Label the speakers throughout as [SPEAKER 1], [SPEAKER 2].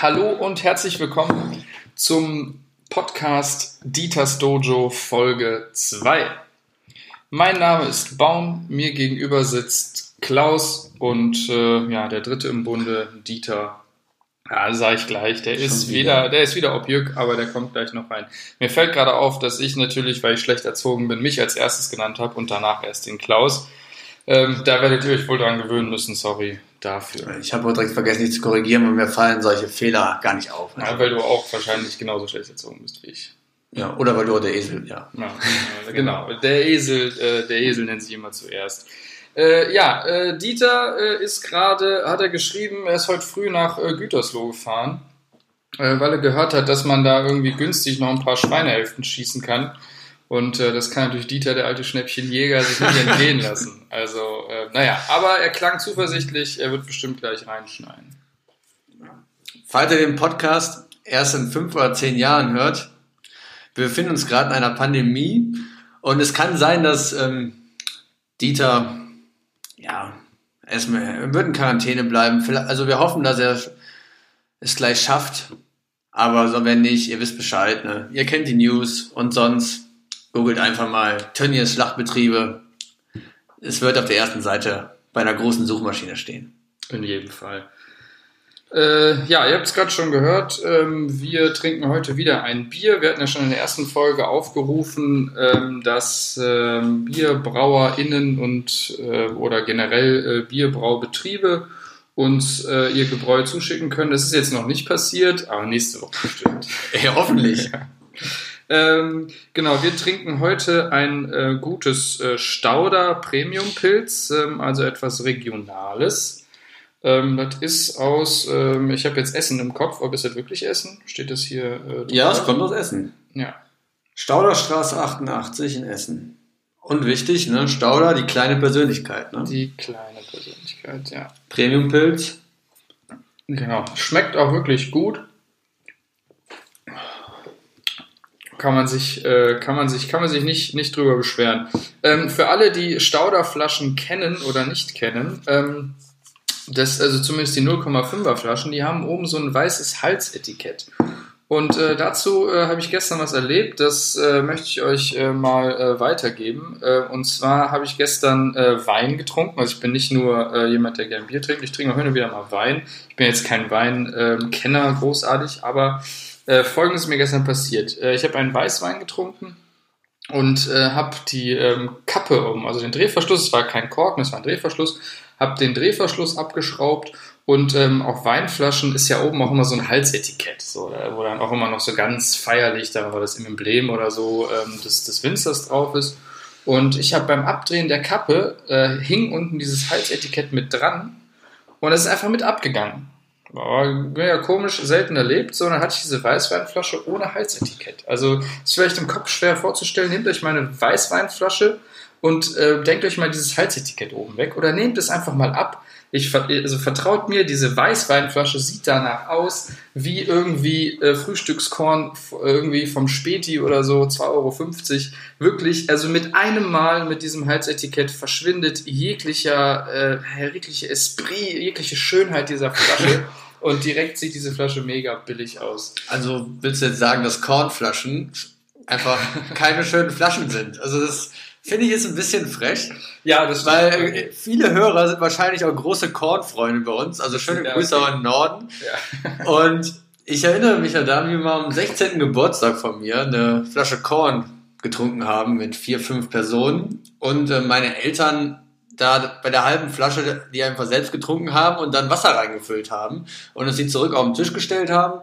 [SPEAKER 1] Hallo und herzlich willkommen zum Podcast Dieters Dojo Folge 2. Mein Name ist Baum, mir gegenüber sitzt Klaus und äh, ja, der dritte im Bunde, Dieter. Ja, sage ich gleich, der ist wieder. wieder, der ist wieder Objück, aber der kommt gleich noch rein. Mir fällt gerade auf, dass ich natürlich, weil ich schlecht erzogen bin, mich als erstes genannt habe und danach erst den Klaus. Ähm, da werdet ihr euch wohl dran gewöhnen müssen, sorry dafür.
[SPEAKER 2] Ich habe direkt vergessen, dich zu korrigieren, und mir fallen solche Fehler gar nicht auf.
[SPEAKER 1] Ja, weil du auch wahrscheinlich genauso schlecht erzogen bist wie ich.
[SPEAKER 2] Ja, oder weil du der Esel, ja.
[SPEAKER 1] ja genau, der Esel, äh, der Esel nennt sich immer zuerst. Äh, ja, äh, Dieter äh, ist gerade, hat er geschrieben, er ist heute früh nach äh, Gütersloh gefahren, äh, weil er gehört hat, dass man da irgendwie günstig noch ein paar Schweinehälften schießen kann. Und äh, das kann natürlich Dieter, der alte Schnäppchenjäger, sich nicht entgehen lassen. Also, äh, naja, aber er klang zuversichtlich, er wird bestimmt gleich reinschneiden.
[SPEAKER 2] Falls ihr den Podcast erst in fünf oder zehn Jahren hört, wir befinden uns gerade in einer Pandemie und es kann sein, dass ähm, Dieter, ja, erstmal wird in Quarantäne bleiben. Also wir hoffen, dass er es gleich schafft. Aber so wenn nicht, ihr wisst Bescheid, ne? Ihr kennt die News und sonst Googelt einfach mal Tönnies Schlachtbetriebe. Es wird auf der ersten Seite bei einer großen Suchmaschine stehen.
[SPEAKER 1] In jedem Fall. Äh, ja, ihr habt es gerade schon gehört. Ähm, wir trinken heute wieder ein Bier. Wir hatten ja schon in der ersten Folge aufgerufen, ähm, dass ähm, BierbrauerInnen und äh, oder generell äh, Bierbraubetriebe uns äh, ihr Gebräu zuschicken können. Das ist jetzt noch nicht passiert, aber nächste Woche bestimmt.
[SPEAKER 2] ja, hoffentlich. ja.
[SPEAKER 1] Ähm, genau, wir trinken heute ein äh, gutes äh, Stauder Premium Pilz, ähm, also etwas Regionales. Ähm, das ist aus, ähm, ich habe jetzt Essen im Kopf, ob es das wirklich Essen? Steht das hier?
[SPEAKER 2] Äh, ja, es kommt aus Essen.
[SPEAKER 1] Ja.
[SPEAKER 2] Stauderstraße 88 in Essen. Und wichtig, ne? Stauder, die kleine Persönlichkeit. Ne?
[SPEAKER 1] Die kleine Persönlichkeit, ja.
[SPEAKER 2] Premium Pilz.
[SPEAKER 1] Genau. Schmeckt auch wirklich gut. Kann man sich, äh, kann man sich, kann man sich nicht, nicht drüber beschweren. Ähm, für alle, die Stauderflaschen kennen oder nicht kennen, ähm, das, also zumindest die 0,5er Flaschen, die haben oben so ein weißes Halsetikett. Und äh, dazu äh, habe ich gestern was erlebt, das äh, möchte ich euch äh, mal äh, weitergeben. Äh, und zwar habe ich gestern äh, Wein getrunken. Also ich bin nicht nur äh, jemand, der gern Bier trinkt, ich trinke auch hin und wieder mal Wein. Ich bin jetzt kein Weinkenner großartig, aber äh, Folgendes ist mir gestern passiert. Äh, ich habe einen Weißwein getrunken und äh, habe die ähm, Kappe um, also den Drehverschluss, es war kein Korken, es war ein Drehverschluss, habe den Drehverschluss abgeschraubt und ähm, auf Weinflaschen ist ja oben auch immer so ein Halsetikett, so, wo dann auch immer noch so ganz feierlich, da war das im Emblem oder so, ähm, des, des Winzers drauf ist. Und ich habe beim Abdrehen der Kappe, äh, hing unten dieses Halsetikett mit dran und es ist einfach mit abgegangen. Aber ja komisch, selten erlebt, sondern hatte ich diese Weißweinflasche ohne Halsetikett. Also ist vielleicht im Kopf schwer vorzustellen, nehmt euch mal eine Weißweinflasche und äh, denkt euch mal dieses Halsetikett oben weg oder nehmt es einfach mal ab. Ich, also vertraut mir, diese Weißweinflasche sieht danach aus wie irgendwie äh, Frühstückskorn irgendwie vom Späti oder so, 2,50 Euro. Wirklich, also mit einem Mal mit diesem Halsetikett verschwindet jeglicher, äh, jegliche Esprit, jegliche Schönheit dieser Flasche. und direkt sieht diese Flasche mega billig aus.
[SPEAKER 2] Also willst du jetzt sagen, dass Kornflaschen einfach keine schönen Flaschen sind? Also das Finde ich ist ein bisschen frech.
[SPEAKER 1] Ja, das
[SPEAKER 2] Weil äh, viele Hörer sind wahrscheinlich auch große Kornfreunde bei uns. Also schöne ja, Grüße okay. auch in den Norden. Ja. Und ich erinnere mich ja daran, wie wir mal am 16. Geburtstag von mir eine Flasche Korn getrunken haben mit vier, fünf Personen. Und äh, meine Eltern da bei der halben Flasche die einfach selbst getrunken haben und dann Wasser reingefüllt haben und es sie zurück auf den Tisch gestellt haben.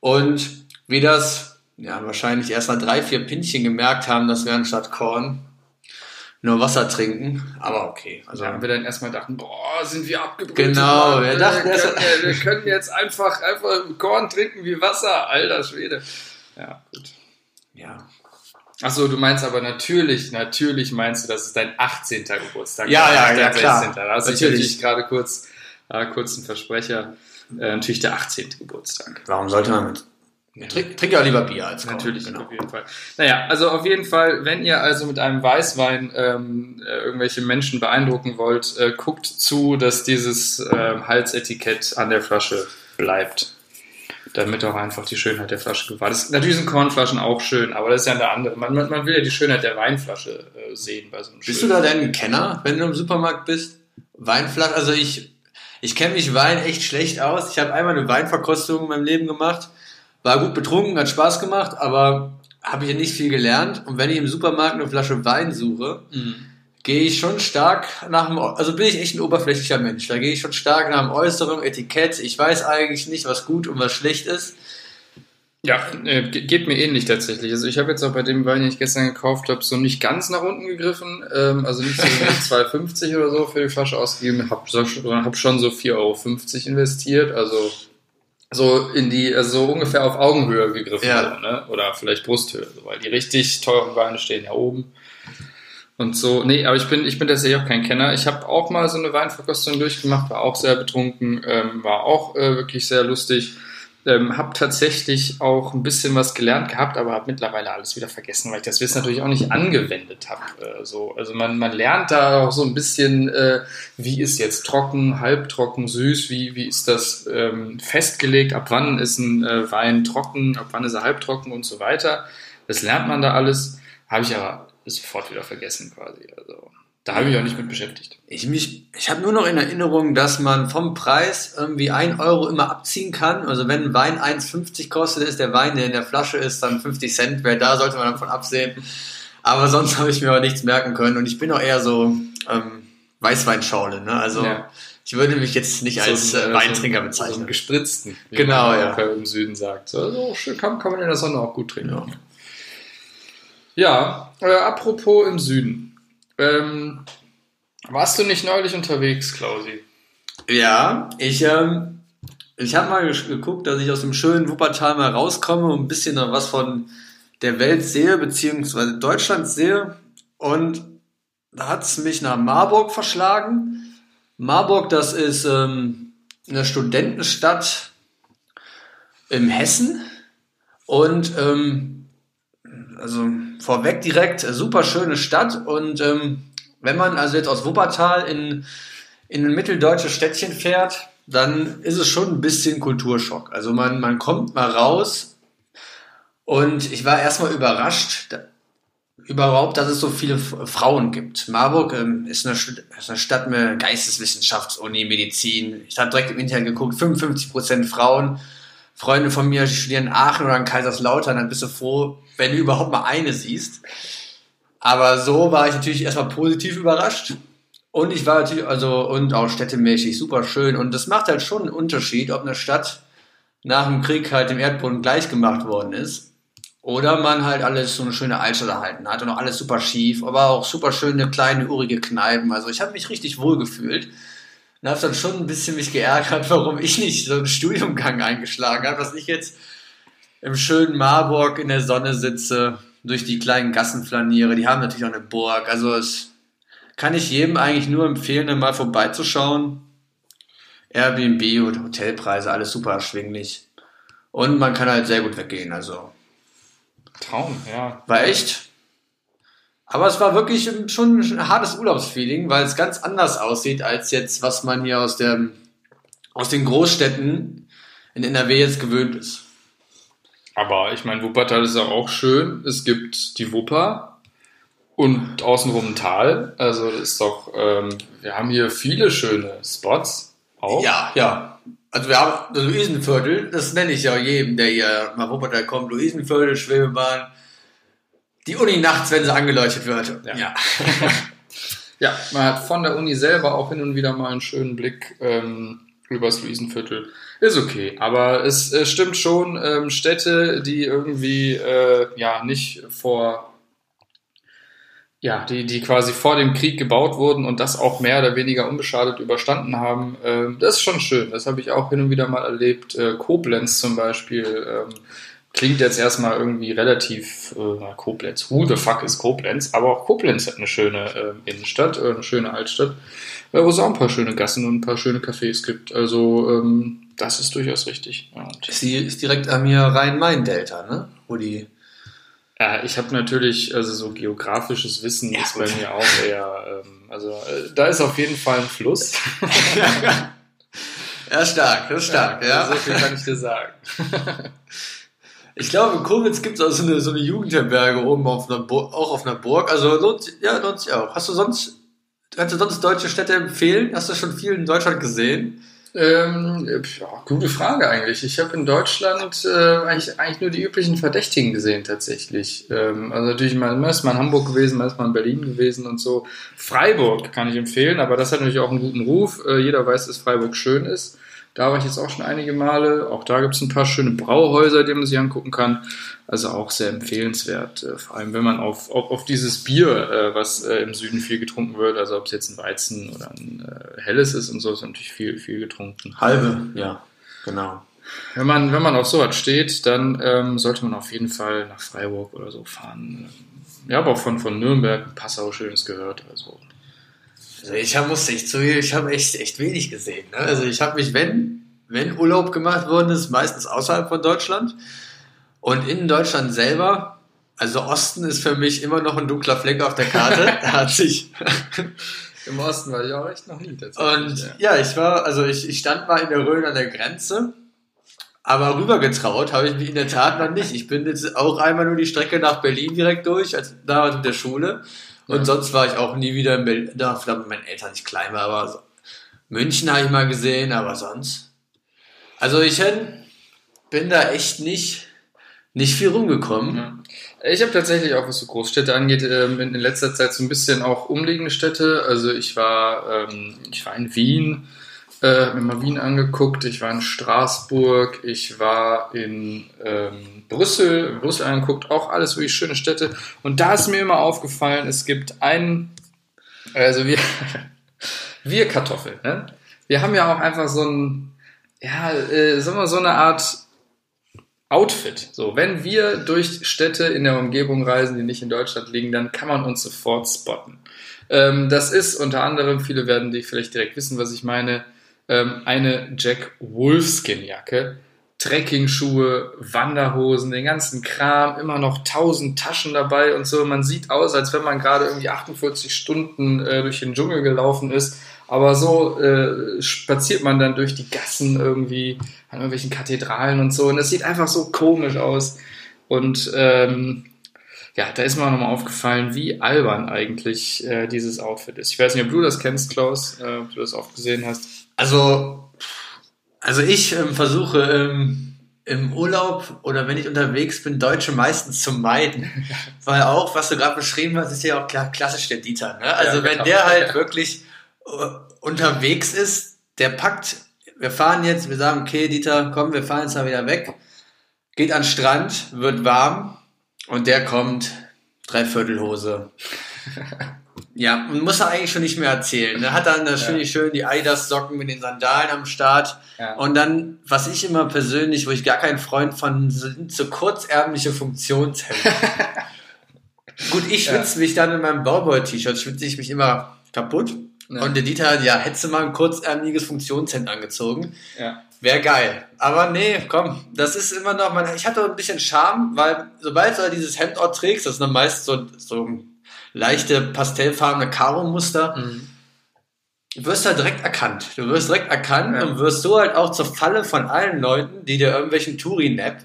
[SPEAKER 2] Und wie das ja wahrscheinlich erst nach drei, vier Pinchen gemerkt haben, dass wir anstatt Korn nur Wasser trinken, aber okay.
[SPEAKER 1] Also ja, wir dann erstmal dachten, boah, sind wir abgebrüht.
[SPEAKER 2] Genau, wir dachten,
[SPEAKER 1] wir können, wir können jetzt einfach, einfach Korn trinken wie Wasser, alter Schwede. Ja, gut.
[SPEAKER 2] Ja.
[SPEAKER 1] Achso, du meinst aber natürlich, natürlich meinst du, das ist dein 18. Geburtstag.
[SPEAKER 2] Ja, ja, ja, klar. 16.
[SPEAKER 1] Da hast du natürlich gerade kurz, äh, kurz einen Versprecher. Äh, natürlich der 18. Geburtstag.
[SPEAKER 2] Warum sollte man mit Trink, trink ja lieber Bier als
[SPEAKER 1] Korn. Natürlich, genau. auf jeden Fall. Naja, also auf jeden Fall, wenn ihr also mit einem Weißwein ähm, äh, irgendwelche Menschen beeindrucken wollt, äh, guckt zu, dass dieses äh, Halsetikett an der Flasche bleibt. damit auch einfach die Schönheit der Flasche gewahrt ist. Natürlich sind Kornflaschen auch schön, aber das ist ja eine andere. Man, man, man will ja die Schönheit der Weinflasche äh, sehen bei so einem
[SPEAKER 2] Bist du da denn ein Kenner, wenn du im Supermarkt bist? Weinflasche, also ich, ich kenne mich Wein echt schlecht aus. Ich habe einmal eine Weinverkostung in meinem Leben gemacht, war gut betrunken, hat Spaß gemacht, aber habe ich nicht viel gelernt. Und wenn ich im Supermarkt eine Flasche Wein suche, mhm gehe ich schon stark nach dem, also bin ich echt ein oberflächlicher Mensch. Da gehe ich schon stark nach dem Äußeren, Etikett. Ich weiß eigentlich nicht, was gut und was schlecht ist.
[SPEAKER 1] Ja, äh, geht mir ähnlich tatsächlich. Also ich habe jetzt auch bei dem Wein, den ich gestern gekauft habe, so nicht ganz nach unten gegriffen. Ähm, also nicht so 2,50 oder so für die Flasche ausgegeben, habe hab schon so 4,50 Euro investiert. Also so in die, also so ungefähr auf Augenhöhe gegriffen. Ja. So, ne? Oder vielleicht Brusthöhe, weil die richtig teuren Weine stehen ja oben. Und so, nee, aber ich bin, ich bin tatsächlich auch kein Kenner. Ich habe auch mal so eine Weinverkostung durchgemacht, war auch sehr betrunken, ähm, war auch äh, wirklich sehr lustig. Ähm, habe tatsächlich auch ein bisschen was gelernt gehabt, aber habe mittlerweile alles wieder vergessen, weil ich das Wissen natürlich auch nicht angewendet habe. Äh, so. Also man, man lernt da auch so ein bisschen, äh, wie ist jetzt trocken, halbtrocken, süß, wie, wie ist das ähm, festgelegt, ab wann ist ein äh, Wein trocken, ab wann ist er halbtrocken und so weiter. Das lernt man da alles. Habe ich aber sofort wieder vergessen quasi. Also da habe ich mich auch nicht mit beschäftigt.
[SPEAKER 2] Ich, mich, ich habe nur noch in Erinnerung, dass man vom Preis irgendwie ein Euro immer abziehen kann. Also wenn ein Wein 1,50 kostet, ist der Wein, der in der Flasche ist, dann 50 Cent. Wer da sollte man davon absehen. Aber sonst habe ich mir auch nichts merken können. Und ich bin auch eher so ähm, Weißweinschaule. Ne? Also ja. ich würde mich jetzt nicht so als äh, Weintrinker bezeichnen. So einen
[SPEAKER 1] gespritzten,
[SPEAKER 2] wie genau, man
[SPEAKER 1] ja. im Süden sagt. So, also, kann, kann man in der Sonne auch gut trinken. Ja. Ja, äh, apropos im Süden. Ähm, warst du nicht neulich unterwegs, Klausi?
[SPEAKER 2] Ja, ich, ähm, ich habe mal geguckt, dass ich aus dem schönen Wuppertal mal rauskomme und ein bisschen noch was von der Welt sehe, beziehungsweise Deutschland sehe. Und da hat es mich nach Marburg verschlagen. Marburg, das ist ähm, eine Studentenstadt im Hessen. Und ähm, also vorweg direkt, äh, super schöne Stadt und ähm, wenn man also jetzt aus Wuppertal in, in ein mitteldeutsches Städtchen fährt, dann ist es schon ein bisschen Kulturschock. Also man, man kommt mal raus und ich war erstmal überrascht, da, überhaupt, dass es so viele Frauen gibt. Marburg ähm, ist, eine, ist, eine, Stadt mit Geisteswissenschaftsuni, Medizin. Ich habe direkt im Internet geguckt, 55% Frauen. Freunde von mir, die studieren in Aachen oder in Kaiserslautern, dann bist du froh, wenn du überhaupt mal eine siehst. Aber so war ich natürlich erstmal positiv überrascht. Und ich war natürlich, also, und auch städtemäßig super schön. Und das macht halt schon einen Unterschied, ob eine Stadt nach dem Krieg halt dem Erdboden gleich gemacht worden ist. Oder man halt alles so eine schöne Altstadt erhalten hat und auch alles super schief, aber auch super schöne kleine, urige Kneipen. Also ich habe mich richtig wohl gefühlt. Und habe dann schon ein bisschen mich geärgert, warum ich nicht so einen Studiumgang eingeschlagen habe, dass ich jetzt im schönen Marburg in der Sonne sitze, durch die kleinen Gassen flaniere. Die haben natürlich auch eine Burg. Also es kann ich jedem eigentlich nur empfehlen, mal vorbeizuschauen. Airbnb und Hotelpreise, alles super erschwinglich. Und man kann halt sehr gut weggehen, also.
[SPEAKER 1] Traum, ja.
[SPEAKER 2] War echt aber es war wirklich schon ein hartes Urlaubsfeeling, weil es ganz anders aussieht als jetzt, was man hier aus, der, aus den Großstädten in NRW jetzt gewöhnt ist.
[SPEAKER 1] Aber ich meine, Wuppertal ist auch schön. Es gibt die Wupper und außenrum ein Tal. Also das ist doch, ähm, wir haben hier viele schöne Spots.
[SPEAKER 2] Auch. Ja, ja. Also wir haben das Luisenviertel, das nenne ich ja jedem, der hier nach Wuppertal kommt. Luisenviertel, Schwebebahn, die Uni nachts, wenn sie angeleuchtet wird.
[SPEAKER 1] Ja. Ja. ja. man hat von der Uni selber auch hin und wieder mal einen schönen Blick ähm, übers Luisenviertel. Ist okay, aber es äh, stimmt schon, ähm, Städte, die irgendwie äh, ja nicht vor ja, die, die quasi vor dem Krieg gebaut wurden und das auch mehr oder weniger unbeschadet überstanden haben, äh, das ist schon schön. Das habe ich auch hin und wieder mal erlebt. Äh, Koblenz zum Beispiel, ähm, klingt jetzt erstmal irgendwie relativ äh, Koblenz. Who the fuck ist Koblenz? Aber auch Koblenz hat eine schöne äh, Innenstadt, äh, eine schöne Altstadt, äh, wo es auch ein paar schöne Gassen und ein paar schöne Cafés gibt. Also ähm, das ist durchaus richtig.
[SPEAKER 2] Ja, Sie ist direkt am hier Rhein-Main-Delta, ne? Wo die
[SPEAKER 1] ja, ich habe natürlich, also so geografisches Wissen ja, ist bei mir auch eher, ähm, also äh, da ist auf jeden Fall ein Fluss.
[SPEAKER 2] Ja, stark, das ist stark, ja. ja.
[SPEAKER 1] So viel kann ich dir sagen.
[SPEAKER 2] Ich glaube, in Koblenz gibt es auch so eine, so eine Jugendherberge oben auf einer auch auf einer Burg. Also lohnt, ja, lohnt sich auch. Hast du sonst, kannst du sonst deutsche Städte empfehlen? Hast du schon viel in Deutschland gesehen?
[SPEAKER 1] Ähm, ja, gute Frage eigentlich. Ich habe in Deutschland äh, eigentlich, eigentlich nur die üblichen Verdächtigen gesehen tatsächlich. Ähm, also natürlich mal, mal ist mal in Hamburg gewesen, mal ist mal in Berlin gewesen und so. Freiburg kann ich empfehlen, aber das hat natürlich auch einen guten Ruf. Äh, jeder weiß, dass Freiburg schön ist. Da war ich jetzt auch schon einige Male. Auch da gibt es ein paar schöne Brauhäuser, die man sich angucken kann. Also auch sehr empfehlenswert. Äh, vor allem, wenn man auf, auf, auf dieses Bier, äh, was äh, im Süden viel getrunken wird, also ob es jetzt ein Weizen oder ein helles ist und so, ist natürlich viel, viel getrunken.
[SPEAKER 2] Halbe, ja, genau.
[SPEAKER 1] Wenn man, wenn man auf sowas steht, dann ähm, sollte man auf jeden Fall nach Freiburg oder so fahren. Ja, aber auch von, von Nürnberg, Passau Schönes gehört. Also
[SPEAKER 2] also ich hab, muss echt zugeben, ich habe echt, echt wenig gesehen. Ne? Also ich habe mich, wenn, wenn Urlaub gemacht worden ist, meistens außerhalb von Deutschland. Und in Deutschland selber, also Osten ist für mich immer noch ein dunkler Fleck auf der Karte. da hat sich.
[SPEAKER 1] Im Osten war ich auch echt noch nie
[SPEAKER 2] Und ja. ja, ich war, also ich, ich stand mal in der Rhön an der Grenze. Aber rübergetraut habe ich mich in der Tat noch nicht. Ich bin jetzt auch einmal nur die Strecke nach Berlin direkt durch, als da mit der Schule. Und ja. sonst war ich auch nie wieder in Berlin. Da vielleicht mit meinen Eltern nicht klein war, aber so. München habe ich mal gesehen, aber sonst. Also ich bin da echt nicht, nicht viel rumgekommen. Ja.
[SPEAKER 1] Ich habe tatsächlich auch, was so Großstädte angeht, ähm, in letzter Zeit so ein bisschen auch umliegende Städte. Also ich war, ähm, ich war in Wien, äh, mir mal Wien angeguckt, ich war in Straßburg, ich war in ähm, Brüssel, Brüssel angeguckt, auch alles wirklich schöne Städte. Und da ist mir immer aufgefallen, es gibt einen, also wir, wir Kartoffeln, ne? Wir haben ja auch einfach so ein, ja, äh, sagen wir so eine Art Outfit. So, wenn wir durch Städte in der Umgebung reisen, die nicht in Deutschland liegen, dann kann man uns sofort spotten. Ähm, das ist unter anderem, viele werden die vielleicht direkt wissen, was ich meine, ähm, eine Jack Wolfskin Jacke, Trekkingschuhe, Wanderhosen, den ganzen Kram, immer noch tausend Taschen dabei und so. Man sieht aus, als wenn man gerade irgendwie 48 Stunden äh, durch den Dschungel gelaufen ist. Aber so äh, spaziert man dann durch die Gassen irgendwie an irgendwelchen Kathedralen und so. Und es sieht einfach so komisch aus. Und ähm, ja, da ist mir auch nochmal aufgefallen, wie albern eigentlich äh, dieses Outfit ist. Ich weiß nicht, ob du das kennst, Klaus, äh, ob du das oft gesehen hast.
[SPEAKER 2] Also, also ich ähm, versuche ähm, im Urlaub oder wenn ich unterwegs bin, Deutsche meistens zu meiden. Weil auch, was du gerade beschrieben hast, ist ja auch klar, klassisch der Dieter. Ne? Also ja, wenn genau. der halt wirklich uh, unterwegs ist, der packt, wir fahren jetzt, wir sagen, okay, Dieter, komm, wir fahren jetzt mal wieder weg, geht an den Strand, wird warm und der kommt, Dreiviertelhose. Ja, und muss er eigentlich schon nicht mehr erzählen. Er hat dann, das ja. schön, die Eidas-Socken mit den Sandalen am Start. Ja. Und dann, was ich immer persönlich, wo ich gar kein Freund von, sind so kurzärmliche Funktionshemden. Gut, ich schwitze ja. mich dann in meinem Bauboy-T-Shirt, schwitze ich mich immer kaputt. Ja. Und der Dieter hat, ja, hättest du mal ein kurzärmliches Funktionshemd angezogen. Ja. Wäre geil. Aber nee, komm, das ist immer noch, man, ich hatte ein bisschen Charme, weil sobald du dieses Hemd auch trägst, das ist dann meist so, so leichte pastellfarbene Karo-Muster. Mhm. Du wirst halt direkt erkannt. Du wirst direkt erkannt ja. und wirst so halt auch zur Falle von allen Leuten, die dir irgendwelchen Touri-Nap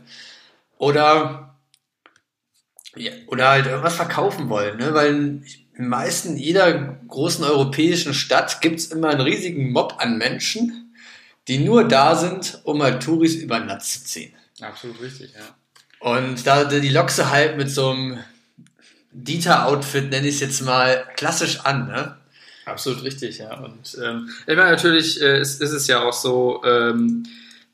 [SPEAKER 2] oder, ja, oder halt irgendwas verkaufen wollen. Ne? Weil in den meisten jeder großen europäischen Stadt gibt es immer einen riesigen Mob an Menschen, die nur da sind, um halt Touris über den Netz zu ziehen.
[SPEAKER 1] Absolut richtig, ja.
[SPEAKER 2] Und da die lockst halt mit so einem Dieter-Outfit, nenne ich es jetzt mal, klassisch an, ne?
[SPEAKER 1] Absolut richtig, ja. Und ähm, ich meine, natürlich äh, ist, ist es ja auch so, ähm,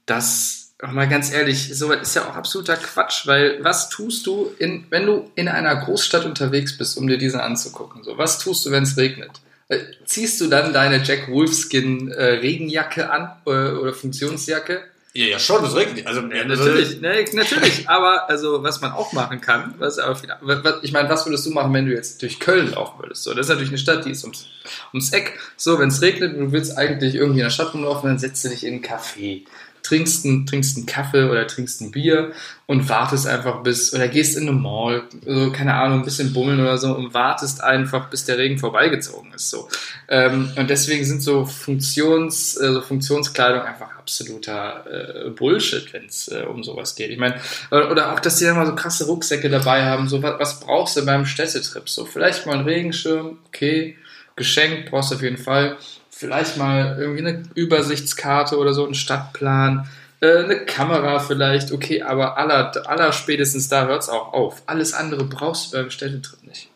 [SPEAKER 1] dass, mal ganz ehrlich, so ist ja auch absoluter Quatsch, weil was tust du, in, wenn du in einer Großstadt unterwegs bist, um dir diese anzugucken? So, was tust du, wenn es regnet? Äh, ziehst du dann deine Jack Wolfskin äh, Regenjacke an äh, oder Funktionsjacke?
[SPEAKER 2] Ja, ja, schon, das regnet. Also,
[SPEAKER 1] ja, natürlich, ne, natürlich. Aber also, was man auch machen kann, was aber was, ich meine, was würdest du machen, wenn du jetzt durch Köln laufen würdest? So, das ist natürlich eine Stadt, die ist ums, ums Eck. So, wenn es regnet und du willst eigentlich irgendwie in der Stadt rumlaufen, dann setzt du dich in einen Café. Trinkst einen, trinkst einen Kaffee oder trinkst ein Bier und wartest einfach bis, oder gehst in eine Mall, so, keine Ahnung, ein bisschen bummeln oder so und wartest einfach, bis der Regen vorbeigezogen ist. So. Ähm, und deswegen sind so Funktions, äh, so Funktionskleidung einfach absoluter äh, Bullshit, wenn es äh, um sowas geht. Ich meine, oder auch, dass die dann mal so krasse Rucksäcke dabei haben. So, was, was brauchst du beim Städtetrip? So, vielleicht mal einen Regenschirm, okay, geschenkt brauchst du auf jeden Fall. Vielleicht mal irgendwie eine Übersichtskarte oder so, einen Stadtplan, äh, eine Kamera vielleicht, okay, aber aller, aller spätestens da hört es auch auf. Alles andere brauchst du beim Städtetrip nicht.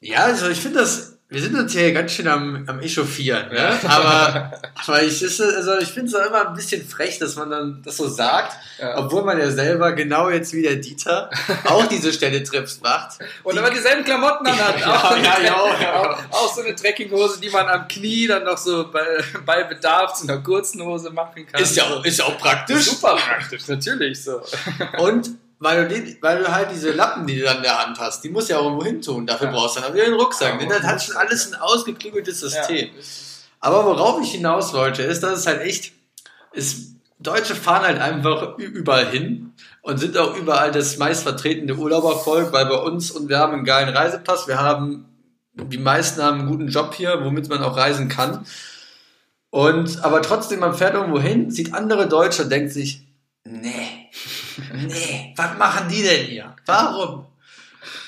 [SPEAKER 2] Ja, also ich finde das wir sind uns hier ganz schön am, am Echauffieren, ne? aber, aber ich, also ich finde es auch immer ein bisschen frech, dass man dann das so sagt, ja. obwohl man ja selber genau jetzt wie der Dieter auch diese Städtetrips macht.
[SPEAKER 1] Und aber dieselben Klamotten dann hat. Ja, auch, ja, ja, auch, auch, so eine Trekkinghose, die man am Knie dann noch so bei, bei Bedarf zu einer kurzen Hose machen kann.
[SPEAKER 2] Ist ja auch, ist auch praktisch.
[SPEAKER 1] Super praktisch, natürlich so.
[SPEAKER 2] Und weil du, die, weil du halt diese Lappen, die du dann in der Hand hast, die musst du ja auch irgendwo hin tun. Dafür ja. brauchst du dann wieder den Rucksack. Ja, das hat schon alles ein ausgeklügeltes System. Ja. Aber worauf ich hinaus wollte, ist, dass es halt echt, ist, Deutsche fahren halt einfach überall hin und sind auch überall das meistvertretene Urlaubervolk, weil bei uns, und wir haben einen geilen Reisepass, wir haben, die meisten haben einen guten Job hier, womit man auch reisen kann. Und, aber trotzdem, man fährt irgendwo hin, sieht andere Deutsche und denkt sich, nee, nee, was machen die denn hier? Warum?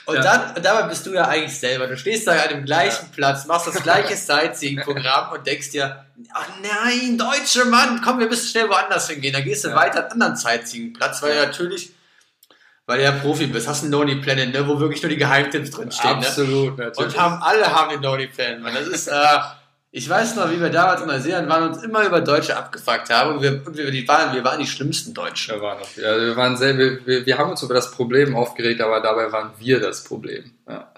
[SPEAKER 2] Und ja. dann, dabei bist du ja eigentlich selber. Du stehst da an dem gleichen ja. Platz, machst das gleiche Sightseeing-Programm und denkst dir, oh nein, deutsche Mann, komm, wir müssen schnell woanders hingehen. Dann gehst du ja. weiter an einen anderen Sightseeing-Platz, weil ja natürlich, weil du ja Profi bist, hast einen Lonely Planet, ne, wo wirklich nur die Geheimtipps drinstehen.
[SPEAKER 1] Ne? Absolut,
[SPEAKER 2] ne? natürlich. Und haben, alle haben den Lonely Planet, man. Das ist, äh, ich weiß noch, wie wir damals in Neuseeland waren und uns immer über Deutsche abgefuckt haben. Und wir, und wir, waren, wir waren die schlimmsten Deutschen.
[SPEAKER 1] Wir waren, noch, ja, wir, waren sehr, wir, wir, haben uns über das Problem aufgeregt, aber dabei waren wir das Problem. Ja,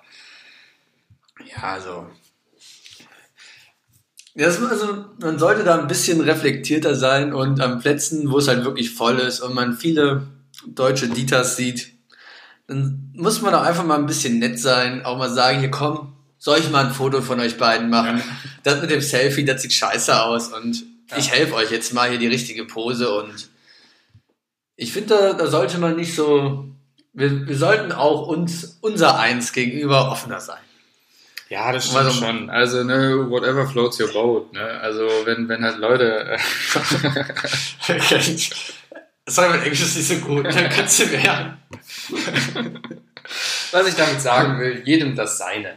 [SPEAKER 2] ja also. Das, also, man sollte da ein bisschen reflektierter sein und an Plätzen, wo es halt wirklich voll ist und man viele deutsche Dieters sieht, dann muss man auch einfach mal ein bisschen nett sein, auch mal sagen, hier komm, soll ich mal ein Foto von euch beiden machen? Das mit dem Selfie, das sieht scheiße aus und ja. ich helfe euch jetzt mal hier die richtige Pose und ich finde, da, da, sollte man nicht so, wir, wir sollten auch uns, unser Eins gegenüber offener sein.
[SPEAKER 1] Ja, das stimmt also, schon. Also, ne, whatever floats your boat, ne? Also, wenn, wenn halt Leute.
[SPEAKER 2] Sorry, mein Englisch ist nicht so gut, dann kannst du mehr.
[SPEAKER 1] Was ich damit sagen will, jedem das Seine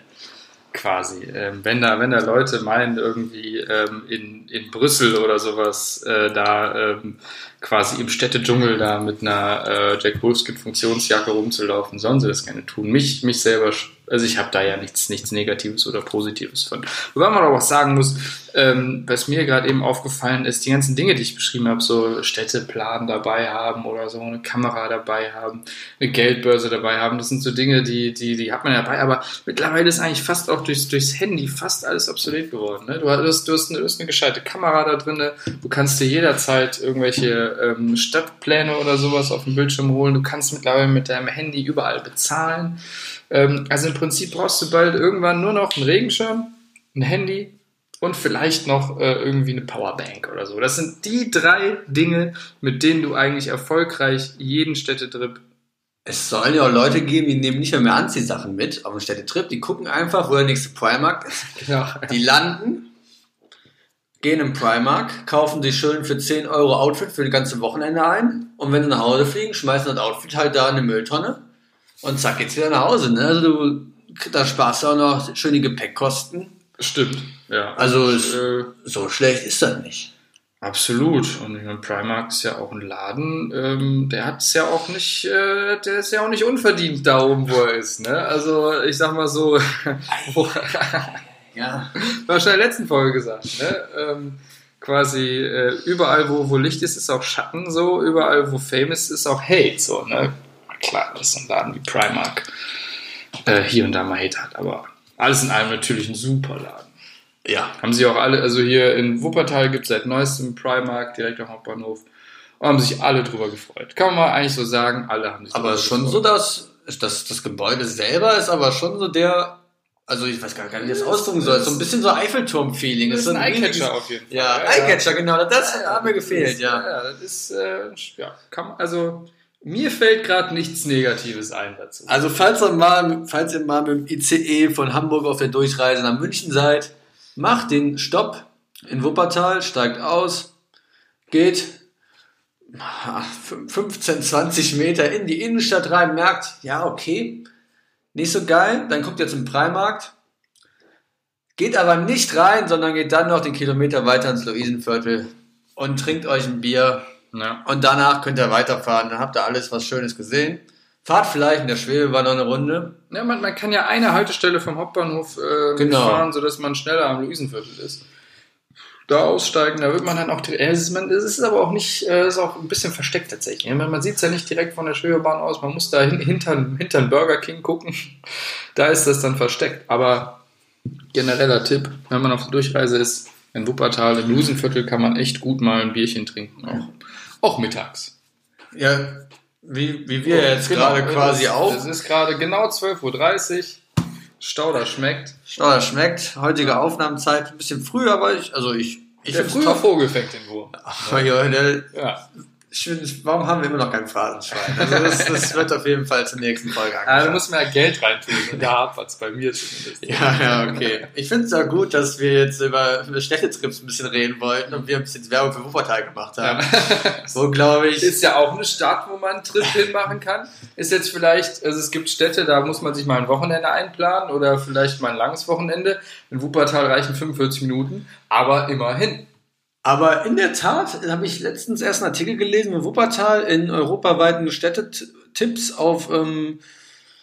[SPEAKER 1] quasi. Ähm, wenn, da, wenn da Leute meinen, irgendwie ähm, in, in Brüssel oder sowas äh, da ähm, quasi im Städtedschungel da mit einer äh, Jack Wolfskin Funktionsjacke rumzulaufen, sollen sie das gerne tun. Mich, mich selber also ich habe da ja nichts, nichts Negatives oder Positives von. Wobei man aber auch sagen muss, ähm, was mir gerade eben aufgefallen ist, die ganzen Dinge, die ich beschrieben habe, so Städteplan dabei haben oder so eine Kamera dabei haben, eine Geldbörse dabei haben, das sind so Dinge, die, die, die hat man dabei, aber mittlerweile ist eigentlich fast auch durchs, durchs Handy fast alles obsolet geworden. Ne? Du, hast, du, hast eine, du hast eine gescheite Kamera da drin, du kannst dir jederzeit irgendwelche ähm, Stadtpläne oder sowas auf dem Bildschirm holen, du kannst mittlerweile mit deinem Handy überall bezahlen. Ähm, also im Prinzip brauchst du bald irgendwann nur noch einen Regenschirm, ein Handy und vielleicht noch äh, irgendwie eine Powerbank oder so. Das sind die drei Dinge, mit denen du eigentlich erfolgreich jeden Städtetrip
[SPEAKER 2] es sollen ja auch Leute geben, die nehmen nicht mehr, mehr Anziehsachen mit auf den Städtetrip. Die gucken einfach, wo der nächste Primark ist. Genau. Die landen, gehen im Primark, kaufen sich schön für 10 Euro Outfit für das ganze Wochenende ein und wenn sie nach Hause fliegen, schmeißen das Outfit halt da in eine Mülltonne und zack, geht's wieder nach Hause. Ne? Also du, da sparst du auch noch schöne Gepäckkosten.
[SPEAKER 1] Stimmt, ja.
[SPEAKER 2] Also ist, äh, so schlecht ist das nicht.
[SPEAKER 1] Absolut. Und ich meine, Primark ist ja auch ein Laden, ähm, der hat es ja auch nicht, äh, der ist ja auch nicht unverdient da oben, wo er ist. Ne? Also ich sag mal so, ja. Du hast in der letzten Folge gesagt, ne? Ähm, quasi äh, überall, wo, wo Licht ist, ist auch Schatten so, überall, wo Fame ist, ist auch Hate so, ne? klar, dass so ein Laden wie Primark äh, hier und da mal Hate hat, aber alles in allem natürlich ein super Laden. Ja. Haben sie auch alle, also hier in Wuppertal gibt es seit neuestem Primark direkt am Hauptbahnhof und haben sich alle drüber gefreut. Kann man mal eigentlich so sagen, alle haben sich
[SPEAKER 2] Aber schon gefreut. so, dass das, das Gebäude selber ist aber schon so der also ich weiß gar nicht, wie ich das ausdrücken soll. So ein bisschen so Eiffelturm-Feeling.
[SPEAKER 1] Das ist ein Eyecatcher auf jeden Fall.
[SPEAKER 2] Ja, ja Eyecatcher, genau. Das ja, hat mir gefehlt, ja.
[SPEAKER 1] Ja, das ist, äh, ja, kann, also mir fällt gerade nichts Negatives ein dazu.
[SPEAKER 2] Also falls ihr, mal, falls ihr mal mit dem ICE von Hamburg auf der Durchreise nach München seid, macht den Stopp in Wuppertal, steigt aus, geht 15, 20 Meter in die Innenstadt rein, merkt, ja, okay, nicht so geil, dann guckt ihr zum Primarkt, geht aber nicht rein, sondern geht dann noch den Kilometer weiter ins Luisenviertel und trinkt euch ein Bier. Ja. Und danach könnt ihr weiterfahren. Dann habt ihr alles was Schönes gesehen. Fahrt vielleicht in der Schwebe war noch eine Runde.
[SPEAKER 1] Ja, man, man kann ja eine Haltestelle vom Hauptbahnhof äh, genau. fahren, sodass man schneller am Luisenviertel ist da aussteigen, da wird man dann auch, es ist, man, es ist aber auch nicht, es ist auch ein bisschen versteckt tatsächlich. Man, sieht es ja nicht direkt von der Schwebebahn aus, man muss da hinter, hinter Burger King gucken, da ist das dann versteckt. Aber genereller Tipp, wenn man auf der Durchreise ist, in Wuppertal, im Lusenviertel kann man echt gut mal ein Bierchen trinken, auch, auch mittags.
[SPEAKER 2] Ja, wie, wie wir jetzt genau, gerade quasi auch.
[SPEAKER 1] Es ist gerade genau 12.30 Uhr. Stauder schmeckt.
[SPEAKER 2] Stauder schmeckt. Heutige Aufnahmezeit ein bisschen früher, aber ich, also ich, ich
[SPEAKER 1] der frühe Vogel fängt den Wurm.
[SPEAKER 2] Ja, der, ja. Ich warum haben wir immer noch kein Phrasenschwein? Also das, das wird auf jeden Fall zur nächsten Folge
[SPEAKER 1] angeschaut. Ja, du musst mehr Geld reintun. Da hapert es bei mir zumindest.
[SPEAKER 2] Ja, ja, okay. Ich finde es ja gut, dass wir jetzt über, über Städtetrips ein bisschen reden wollten und wir ein bisschen Werbung für Wuppertal gemacht haben. Ja. So glaube ich.
[SPEAKER 1] Ist ja auch eine Stadt, wo man einen Trip hinmachen kann. Ist jetzt vielleicht, also es gibt Städte, da muss man sich mal ein Wochenende einplanen oder vielleicht mal ein langes Wochenende. In Wuppertal reichen 45 Minuten, aber immerhin.
[SPEAKER 2] Aber in der Tat habe ich letztens erst einen Artikel gelesen in Wuppertal in europaweiten Städtetipps auf ähm,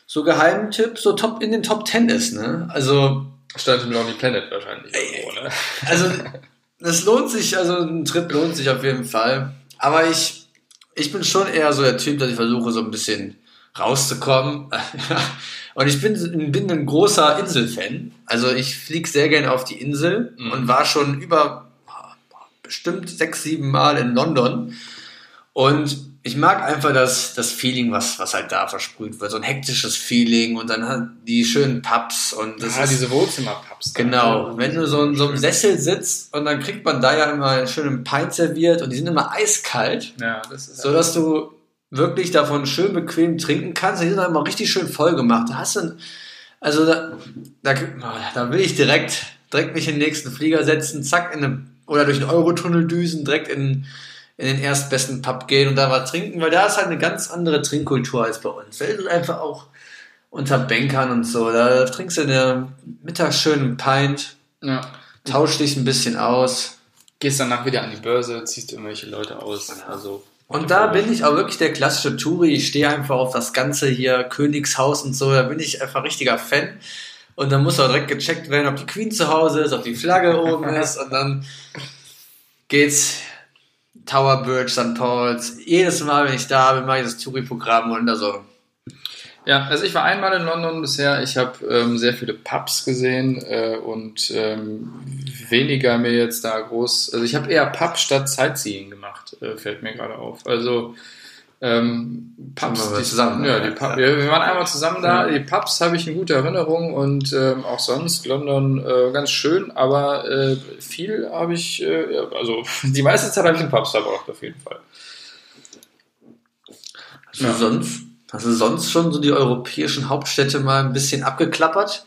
[SPEAKER 2] so geheimen Tipps, so top in den Top Ten ist. Ne? Also
[SPEAKER 1] stand im Lonely Planet wahrscheinlich.
[SPEAKER 2] Irgendwo, ne? Also das lohnt sich, also ein Trip lohnt sich auf jeden Fall. Aber ich, ich bin schon eher so der Typ, dass ich versuche so ein bisschen rauszukommen. Und ich bin, bin ein großer Inselfan. Also ich fliege sehr gerne auf die Insel mhm. und war schon über bestimmt sechs, sieben Mal in London. Und ich mag einfach das, das Feeling, was, was halt da versprüht wird. So ein hektisches Feeling und dann halt die schönen Pubs und
[SPEAKER 1] das ja, ist, diese Wohnzimmer-Pubs.
[SPEAKER 2] Genau. Wenn du so in so einem Sessel sitzt und dann kriegt man da ja immer einen schönen Pint serviert und die sind immer eiskalt.
[SPEAKER 1] Ja, das ist.
[SPEAKER 2] So dass du wirklich davon schön bequem trinken kannst. Die sind dann immer richtig schön voll gemacht. Da hast du, also da, da, da will ich direkt, direkt mich in den nächsten Flieger setzen, zack, in eine oder durch den Eurotunnel düsen, direkt in, in den erstbesten Pub gehen und da was trinken, weil da ist halt eine ganz andere Trinkkultur als bei uns. Weil du einfach auch unter Bankern und so, da trinkst du in der Mittag schön einen Pint, ja. tausch dich ein bisschen aus.
[SPEAKER 1] Gehst danach wieder an die Börse, ziehst irgendwelche Leute aus. Also
[SPEAKER 2] und da bin ich auch wirklich der klassische Touri. Ich stehe einfach auf das Ganze hier, Königshaus und so. Da bin ich einfach richtiger Fan. Und dann muss auch direkt gecheckt werden, ob die Queen zu Hause ist, ob die Flagge oben ist. Und dann geht's Tower Bridge, St. Paul's. Jedes Mal, wenn ich da bin, mache ich das Touri-Programm und da so.
[SPEAKER 1] Ja, also ich war einmal in London bisher. Ich habe ähm, sehr viele Pubs gesehen äh, und ähm, weniger mir jetzt da groß. Also ich habe eher Pub statt Sightseeing gemacht, äh, fällt mir gerade auf. Also ähm, Pubs, die, zusammen, ja, die Pub, ja. Wir waren einmal zusammen da. Die Pubs habe ich in guter Erinnerung und ähm, auch sonst London äh, ganz schön, aber äh, viel habe ich, äh, also die meiste Zeit habe ich in Pubs verbracht, auf jeden Fall.
[SPEAKER 2] Hast du, sonst, hast du sonst schon so die europäischen Hauptstädte mal ein bisschen abgeklappert?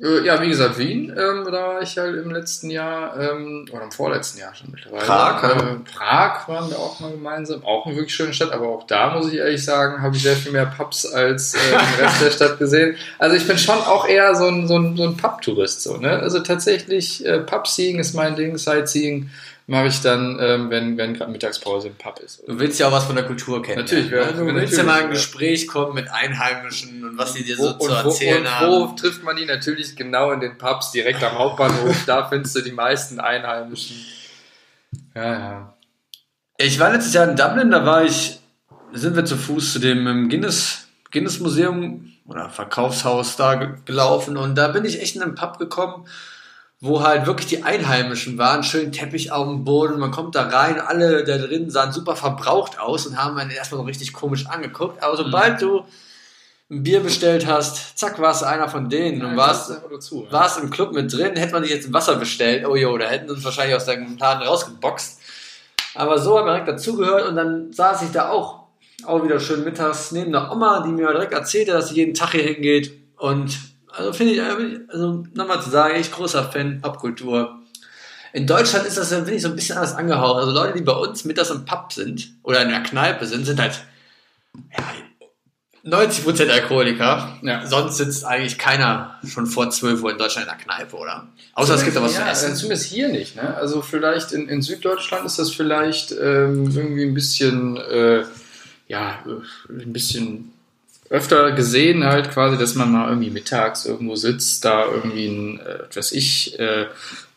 [SPEAKER 1] Äh, ja, wie gesagt, Wien, ähm, da war ich halt im letzten Jahr, ähm, oder im vorletzten Jahr schon mittlerweile.
[SPEAKER 2] Prag,
[SPEAKER 1] äh, Prag waren wir auch mal gemeinsam, auch eine wirklich schöne Stadt, aber auch da muss ich ehrlich sagen, habe ich sehr viel mehr Pubs als äh, im Rest der Stadt gesehen. Also ich bin schon auch eher so ein, so ein, so ein Pub-Tourist, so, ne? Also tatsächlich, äh, Pub-Seeing ist mein Ding, Sightseeing mache ich dann, ähm, wenn, wenn gerade Mittagspause im Pub ist.
[SPEAKER 2] Du willst ja auch was von der Kultur kennen.
[SPEAKER 1] Natürlich.
[SPEAKER 2] Ja. Du willst ja mal ein Gespräch kommen mit Einheimischen und was sie dir so wo, zu erzählen
[SPEAKER 1] wo, und haben. Wo trifft man die? Natürlich genau in den Pubs, direkt am Hauptbahnhof. da findest du die meisten Einheimischen. Ja, ja.
[SPEAKER 2] Ich war letztes Jahr in Dublin, da war ich, sind wir zu Fuß zu dem ähm, Guinness, Guinness Museum oder Verkaufshaus da gelaufen und da bin ich echt in einen Pub gekommen wo halt wirklich die Einheimischen waren, schön Teppich auf dem Boden, man kommt da rein, alle da drin sahen super verbraucht aus und haben einen erstmal so richtig komisch angeguckt, aber sobald mhm. du ein Bier bestellt hast, zack, warst du einer von denen und warst, dazu, ja. warst im Club mit drin, hätte man dich jetzt ein Wasser bestellt, oh jo, da hätten sie uns wahrscheinlich aus deinem Laden rausgeboxt. Aber so hat man direkt dazugehört und dann saß ich da auch, auch wieder schön mittags neben der Oma, die mir direkt erzählte, dass sie jeden Tag hier hingeht und also finde ich, also nochmal zu sagen, ich großer Fan Popkultur. In Deutschland ist das, finde ich, so ein bisschen anders angehaucht. Also Leute, die bei uns mittags im Pub sind oder in der Kneipe sind, sind halt ja, 90% Alkoholiker. Ja. Sonst sitzt eigentlich keiner schon vor 12 Uhr in Deutschland in der Kneipe, oder? Außer es gibt da was
[SPEAKER 1] ja,
[SPEAKER 2] zu essen.
[SPEAKER 1] Zumindest hier nicht. Ne? Also vielleicht in, in Süddeutschland ist das vielleicht ähm, irgendwie ein bisschen, äh, ja, ein bisschen öfter gesehen halt quasi, dass man mal irgendwie mittags irgendwo sitzt, da irgendwie ein, äh, was ich, äh,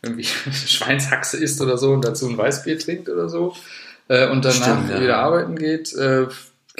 [SPEAKER 1] irgendwie Schweinshaxe isst oder so und dazu ein Weißbier trinkt oder so äh, und danach Stimmt, ja. wieder arbeiten geht. Äh,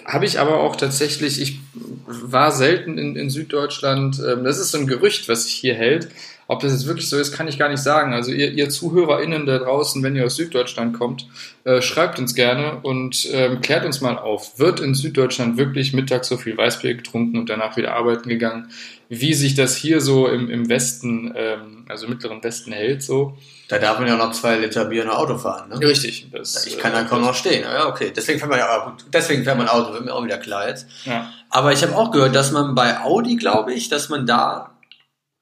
[SPEAKER 1] habe ich aber auch tatsächlich, ich war selten in, in Süddeutschland. Ähm, das ist so ein Gerücht, was sich hier hält. Ob das jetzt wirklich so ist, kann ich gar nicht sagen. Also ihr, ihr ZuhörerInnen da draußen, wenn ihr aus Süddeutschland kommt, äh, schreibt uns gerne und ähm, klärt uns mal auf. Wird in Süddeutschland wirklich mittags so viel Weißbier getrunken und danach wieder arbeiten gegangen? Wie sich das hier so im, im Westen, ähm, also mittleren Westen hält so?
[SPEAKER 2] Da darf man ja noch zwei Liter Bier in ein Auto fahren, ne?
[SPEAKER 1] Richtig.
[SPEAKER 2] Das, ich kann da kaum noch stehen. Ja, okay. Deswegen fährt man ja, deswegen fährt man Auto, wird mir auch wieder klar jetzt. Ja. Aber ich habe auch gehört, dass man bei Audi, glaube ich, dass man da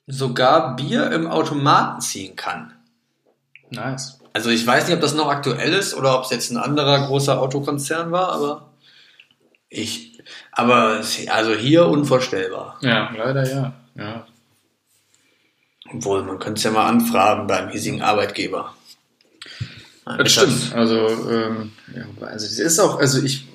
[SPEAKER 2] sogar Bier im Automaten ziehen kann.
[SPEAKER 1] Nice.
[SPEAKER 2] Also ich weiß nicht, ob das noch aktuell ist oder ob es jetzt ein anderer großer Autokonzern war, aber ich, aber also hier unvorstellbar.
[SPEAKER 1] Ja, leider ja. ja.
[SPEAKER 2] Obwohl, man könnte es ja mal anfragen beim hiesigen Arbeitgeber.
[SPEAKER 1] Das stimmt. Also, ähm, ja, also das ist auch, also ich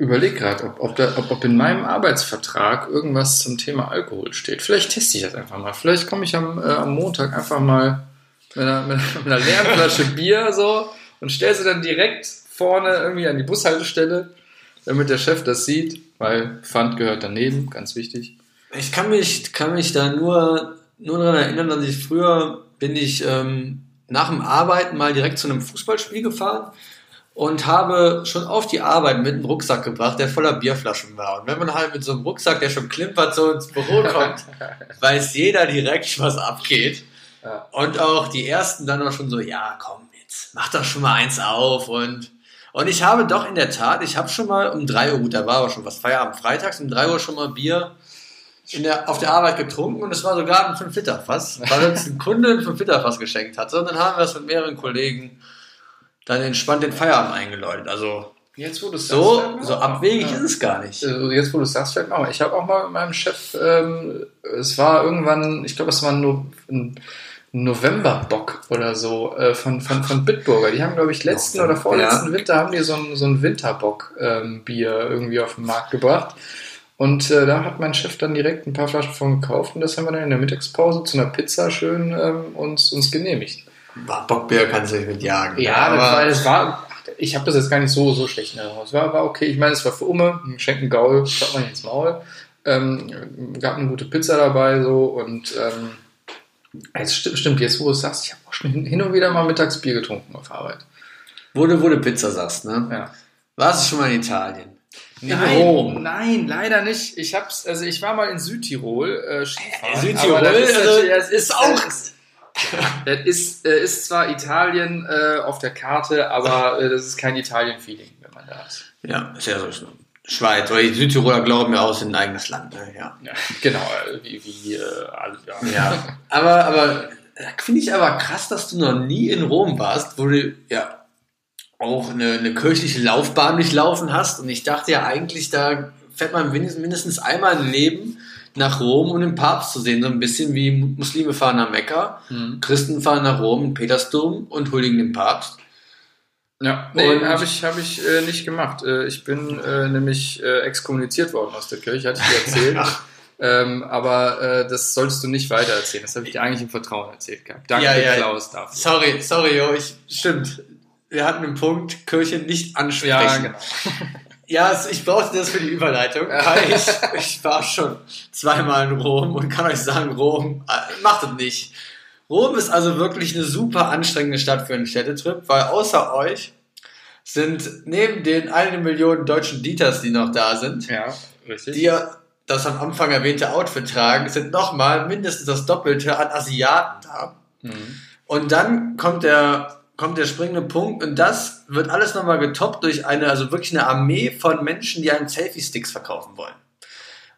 [SPEAKER 1] überlege gerade, ob, ob, ob, ob in meinem Arbeitsvertrag irgendwas zum Thema Alkohol steht. Vielleicht teste ich das einfach mal. Vielleicht komme ich am, äh, am Montag einfach mal mit einer, mit einer leeren Flasche Bier so und stelle sie dann direkt vorne irgendwie an die Bushaltestelle, damit der Chef das sieht, weil Pfand gehört daneben, ganz wichtig.
[SPEAKER 2] Ich kann mich, kann mich da nur, nur daran erinnern, dass ich früher bin ich ähm, nach dem Arbeiten mal direkt zu einem Fußballspiel gefahren und habe schon auf die Arbeit mit einem Rucksack gebracht, der voller Bierflaschen war. Und wenn man halt mit so einem Rucksack, der schon klimpert, so ins Büro kommt, weiß jeder direkt, was abgeht. Ja. Und auch die ersten dann auch schon so, ja, komm, jetzt mach doch schon mal eins auf. Und, und ich habe doch in der Tat, ich habe schon mal um drei Uhr, gut, da war aber schon was Feierabend, freitags um drei Uhr schon mal Bier in der, auf der Arbeit getrunken und es war sogar ein 5-Liter-Fass, weil uns ein Kunde ein 5-Liter-Fass geschenkt hatte. Und dann haben wir es mit mehreren Kollegen dann entspannt den Feierabend eingeläutet. Also
[SPEAKER 1] Jetzt, wo du
[SPEAKER 2] so, sagst, so abwegig ja. ist es gar nicht.
[SPEAKER 1] Also jetzt, wo du es sagst, fällt mir auch. Ich habe auch mal mit meinem Chef, ähm, es war irgendwann, ich glaube, es war nur ein Novemberbock oder so äh, von, von, von Bitburger. Die haben, glaube ich, letzten oder vorletzten ja. Winter haben die so ein, so ein Winterbock-Bier ähm, irgendwie auf den Markt gebracht. Und äh, da hat mein Chef dann direkt ein paar Flaschen von gekauft und das haben wir dann in der Mittagspause zu einer Pizza schön ähm, uns, uns genehmigt.
[SPEAKER 2] Bockbier kannst du nicht mit jagen.
[SPEAKER 1] Ja, aber das war, das war ich habe das jetzt gar nicht so, so schlecht in Erinnerung. Es war, war okay. Ich meine, es war für Umme, ein Schenken Gaul, schaut man ins Maul. Ähm, gab eine gute Pizza dabei so und ähm, es stimmt, stimmt, jetzt wo du es sagst, ich habe auch schon hin und wieder mal mittags Bier getrunken auf Arbeit.
[SPEAKER 2] Wo du, wo du Pizza sagst, ne?
[SPEAKER 1] Ja.
[SPEAKER 2] Warst du schon mal in Italien?
[SPEAKER 1] Nein, Rom. nein, leider nicht. Ich hab's, also ich war mal in Südtirol äh, Skifahren.
[SPEAKER 2] Südtirol, aber das ist, also, das ist auch. Das,
[SPEAKER 1] das ist, äh, ist zwar Italien äh, auf der Karte, aber äh, das ist kein Italien-Feeling, wenn man da ist.
[SPEAKER 2] Ja, ist ja so. Schweiz, oder die Südtiroler glauben ja auch, ist ein eigenes Land. Ne? Ja.
[SPEAKER 1] ja. genau, äh, wie, wie äh, alle,
[SPEAKER 2] ja. ja. Aber, aber finde ich aber krass, dass du noch nie in Rom warst, wo du ja auch eine, eine kirchliche Laufbahn durchlaufen hast. Und ich dachte ja eigentlich, da fährt man mindestens einmal im Leben nach Rom, um den Papst zu sehen. So ein bisschen wie Muslime fahren nach Mekka, mhm. Christen fahren nach Rom, Petersdom und huldigen den Papst.
[SPEAKER 1] Ja, nee, habe ich, hab ich äh, nicht gemacht. Äh, ich bin äh, nämlich äh, exkommuniziert worden aus der Kirche, hatte ich dir erzählt. ähm, aber äh, das solltest du nicht weiter erzählen. Das habe ich dir eigentlich im Vertrauen erzählt gehabt.
[SPEAKER 2] Danke, ja, ja, Klaus, dafür. Sorry, sorry, yo, ich, stimmt. Wir hatten den Punkt, Kirche nicht ansprechen. Ja, genau. Ja, ich brauchte das für die Überleitung, weil ich, ich war schon zweimal in Rom und kann euch sagen, Rom, äh, macht es nicht. Rom ist also wirklich eine super anstrengende Stadt für einen Städtetrip, weil außer euch sind neben den eine Million deutschen Dieters, die noch da sind,
[SPEAKER 1] ja,
[SPEAKER 2] die das am Anfang erwähnte Outfit tragen, sind nochmal mindestens das Doppelte an Asiaten da. Mhm. Und dann kommt der, kommt der springende Punkt und das wird alles nochmal getoppt durch eine, also wirklich eine Armee von Menschen, die einen Selfie-Sticks verkaufen wollen.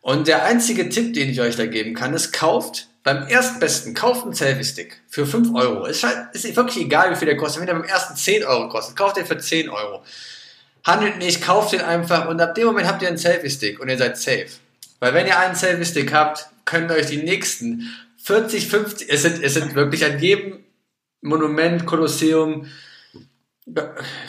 [SPEAKER 2] Und der einzige Tipp, den ich euch da geben kann, ist, kauft beim erstbesten, kauft einen Selfie-Stick für 5 Euro. Ist, halt, ist wirklich egal, wie viel der kostet. Wenn der beim ersten 10 Euro kostet, kauft den für 10 Euro. Handelt nicht, kauft den einfach und ab dem Moment habt ihr einen Selfie-Stick und ihr seid safe. Weil wenn ihr einen Selfie-Stick habt, können euch die nächsten 40, 50, es sind, es sind wirklich an jedem Monument, Kolosseum,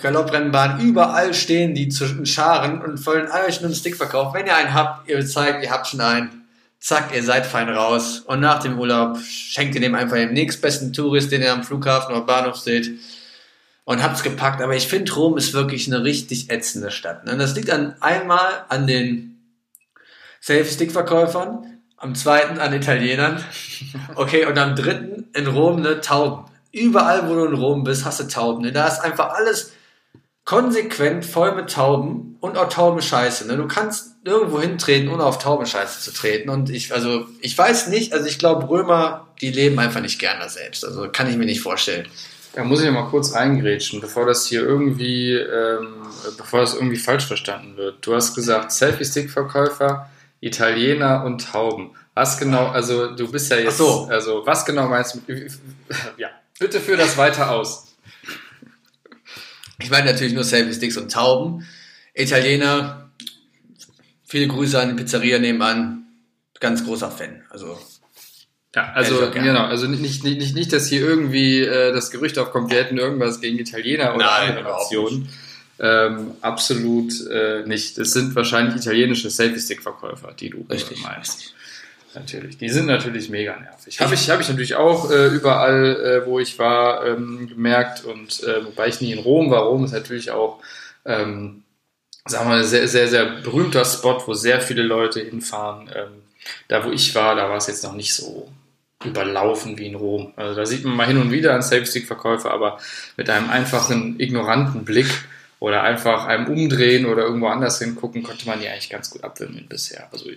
[SPEAKER 2] Galopprennbahn, überall stehen die zwischen Scharen und wollen euch nur einen Stick verkaufen. Wenn ihr einen habt, ihr zeigt, ihr habt schon einen, zack, ihr seid fein raus. Und nach dem Urlaub schenkt ihr dem einfach den nächstbesten Tourist, den ihr am Flughafen oder Bahnhof seht. Und habt's gepackt. Aber ich finde, Rom ist wirklich eine richtig ätzende Stadt. Und das liegt an einmal an den Selfie-Stick-Verkäufern, am zweiten an Italienern. Okay, und am dritten in Rom eine Tauben. Überall, wo du in Rom bist, hast du Tauben. Ne? Da ist einfach alles konsequent voll mit Tauben und auch Taubenscheiße. Ne? Du kannst nirgendwo hintreten, ohne auf Taubenscheiße zu treten. Und ich, also, ich weiß nicht, also ich glaube, Römer, die leben einfach nicht gerne selbst. Also kann ich mir nicht vorstellen.
[SPEAKER 1] Da muss ich mal kurz reingrätschen, bevor das hier irgendwie, ähm, bevor das irgendwie falsch verstanden wird. Du hast gesagt, Selfie-Stick-Verkäufer, Italiener und Tauben. Was genau, also du bist ja jetzt, so. also was genau meinst du? Ja, Bitte führ das weiter aus.
[SPEAKER 2] Ich meine natürlich nur Selfie Sticks und Tauben. Italiener, viele Grüße an die Pizzeria nebenan. Ganz großer Fan. Also
[SPEAKER 1] ja, also genau, also nicht, nicht, nicht, nicht, dass hier irgendwie äh, das Gerücht aufkommt, wir hätten irgendwas gegen Italiener oder Nein, andere Nationen. Ähm, absolut äh, nicht. Es sind wahrscheinlich italienische Selfie-Stick-Verkäufer, die du Richtig. meinst. Natürlich. Die sind natürlich mega nervig. Habe ich, hab ich natürlich auch äh, überall, äh, wo ich war, ähm, gemerkt. Und äh, wobei ich nie in Rom war. Rom ist natürlich auch, ähm, sagen wir mal, sehr, sehr, sehr berühmter Spot, wo sehr viele Leute hinfahren. Ähm, da, wo ich war, da war es jetzt noch nicht so überlaufen wie in Rom. Also da sieht man mal hin und wieder einen Safe-Stick-Verkäufer, aber mit einem einfachen, ignoranten Blick oder einfach einem Umdrehen oder irgendwo anders hingucken, konnte man die eigentlich ganz gut abwimmeln bisher. Also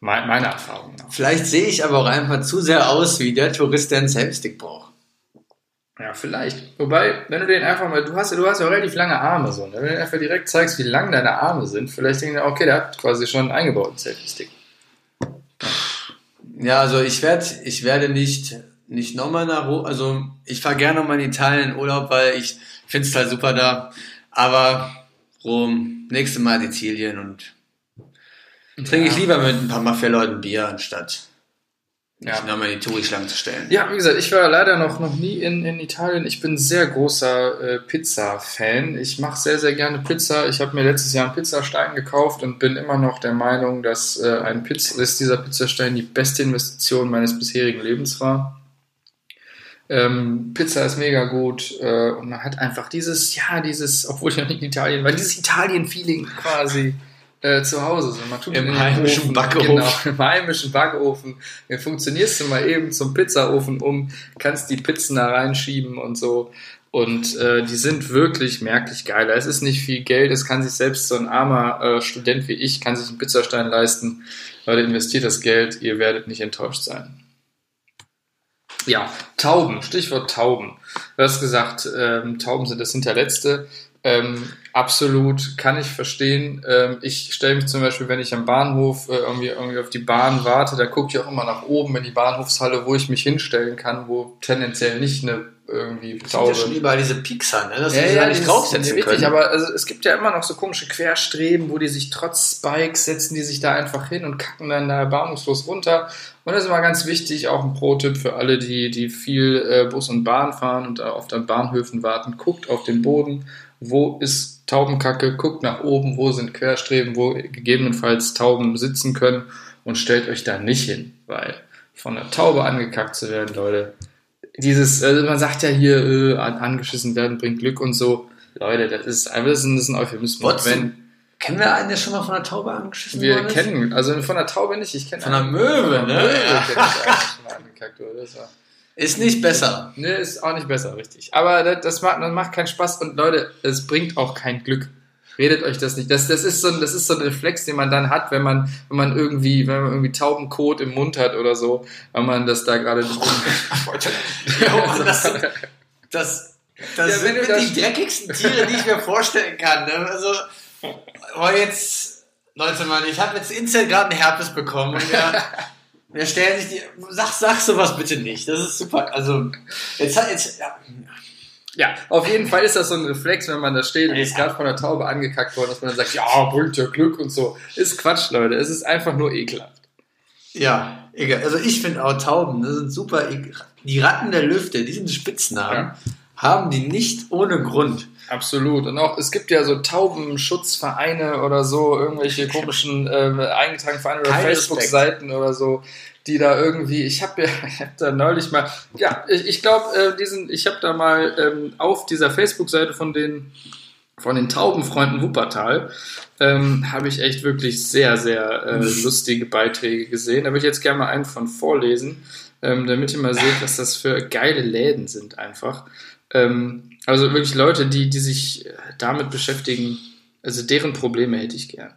[SPEAKER 1] meine Erfahrung
[SPEAKER 2] nach. Vielleicht sehe ich aber auch einfach zu sehr aus wie der Tourist, der einen Selfstick braucht.
[SPEAKER 1] Ja, vielleicht. Wobei, wenn du den einfach mal, du hast, du hast ja relativ lange Arme so, ne? wenn du den einfach direkt zeigst, wie lang deine Arme sind, vielleicht denken die, okay, der hat quasi schon einen eingebauten Selfie-Stick.
[SPEAKER 2] Ja, also ich werde, ich werde nicht, nicht nochmal nach Rom, also ich fahre gerne nochmal in Italien in Urlaub, weil ich finde es halt super da, aber Rom, nächste Mal Sizilien und Trinke ich lieber mit ein paar Mafia-Leuten Bier, anstatt ja. mich nochmal in die Touri-Schlangen zu stellen.
[SPEAKER 1] Ja, wie gesagt, ich war leider noch, noch nie in, in Italien. Ich bin sehr großer äh, Pizza-Fan. Ich mache sehr, sehr gerne Pizza. Ich habe mir letztes Jahr einen Pizzastein gekauft und bin immer noch der Meinung, dass, äh, ein Pizza, dass dieser Pizzastein die beste Investition meines bisherigen Lebens war. Ähm, Pizza ist mega gut äh, und man hat einfach dieses, ja, dieses, obwohl ich noch nicht in Italien war, dieses Italien-Feeling quasi äh, zu Hause. Man tut Im heimischen Ofen, Backofen. Genau, im heimischen Backofen. Dann funktionierst du mal eben zum Pizzaofen um, kannst die Pizzen da reinschieben und so. Und äh, die sind wirklich merklich geiler. Es ist nicht viel Geld, es kann sich selbst so ein armer äh, Student wie ich, kann sich einen Pizzastein leisten. Leute, investiert das Geld, ihr werdet nicht enttäuscht sein. Ja, Tauben, Stichwort Tauben. Du hast gesagt, ähm, Tauben sind das Hinterletzte. Ähm, absolut kann ich verstehen. Ähm, ich stelle mich zum Beispiel, wenn ich am Bahnhof äh, irgendwie, irgendwie auf die Bahn warte, da gucke ich auch immer nach oben in die Bahnhofshalle, wo ich mich hinstellen kann, wo tendenziell nicht eine irgendwie
[SPEAKER 2] Taube. ja schon überall diese Piekser, ne? dass ja, sie ja, nicht draufsetzen
[SPEAKER 1] richtig, können. aber also, es gibt ja immer noch so komische Querstreben, wo die sich trotz Spikes setzen, die sich da einfach hin und kacken dann da bahnhofslos runter. Und das ist immer ganz wichtig, auch ein Pro-Tipp für alle, die, die viel äh, Bus und Bahn fahren und oft an Bahnhöfen warten. Guckt auf den Boden wo ist Taubenkacke, guckt nach oben, wo sind Querstreben, wo gegebenenfalls Tauben sitzen können und stellt euch da nicht hin, weil von einer Taube angekackt zu werden, Leute, dieses, also man sagt ja hier, äh, angeschissen werden bringt Glück und so, Leute, das ist einfach das ist ein, Euphemismus.
[SPEAKER 2] Wenn, kennen wir einen, der schon mal von einer Taube angeschissen
[SPEAKER 1] wir worden Wir kennen, also von einer Taube nicht, ich kenne
[SPEAKER 2] Von einer Möwe, ne? Möwe ja. mal angekackt, oder? Das war ist nicht besser.
[SPEAKER 1] Ne, ist auch nicht besser, richtig. Aber das, das, macht, das macht keinen Spaß und Leute, es bringt auch kein Glück. redet euch das nicht. Das, das, ist so ein, das ist so ein Reflex, den man dann hat, wenn man, wenn man irgendwie, wenn man irgendwie Taubenkot im Mund hat oder so, wenn man das da gerade.
[SPEAKER 2] Oh, das, das, das ja, sind das die dreckigsten Tiere, die ich mir vorstellen kann. Ne? Also, oh, jetzt, Leute, Mann, ich habe jetzt instant gerade einen Herpes bekommen und ja. Wir stellen sich die. Sag, sag sowas bitte nicht. Das ist super. Also, jetzt hat jetzt. Ja.
[SPEAKER 1] Ja, auf jeden Fall ist das so ein Reflex, wenn man da steht und ist gerade von der Taube angekackt worden, dass man dann sagt, ja, bringt ja Glück und so. Ist Quatsch, Leute. Es ist einfach nur ekelhaft.
[SPEAKER 2] Ja, egal. Also ich finde auch Tauben, das sind super. Die Ratten der Lüfte, die sind Spitznamen, ja. haben die nicht ohne Grund.
[SPEAKER 1] Absolut. Und auch, es gibt ja so Taubenschutzvereine oder so, irgendwelche komischen äh, eingetragenen Vereine oder Facebook-Seiten oder so, die da irgendwie, ich habe ja, ich hab da neulich mal, ja, ich, ich glaube, äh, diesen, ich habe da mal ähm, auf dieser Facebook-Seite von den von den Taubenfreunden Wuppertal ähm, habe ich echt wirklich sehr, sehr äh, lustige Beiträge gesehen. Da würde ich jetzt gerne mal einen von vorlesen, ähm, damit ihr mal seht, was das für geile Läden sind einfach. Ähm, also wirklich Leute, die, die sich damit beschäftigen, also deren Probleme hätte ich gern.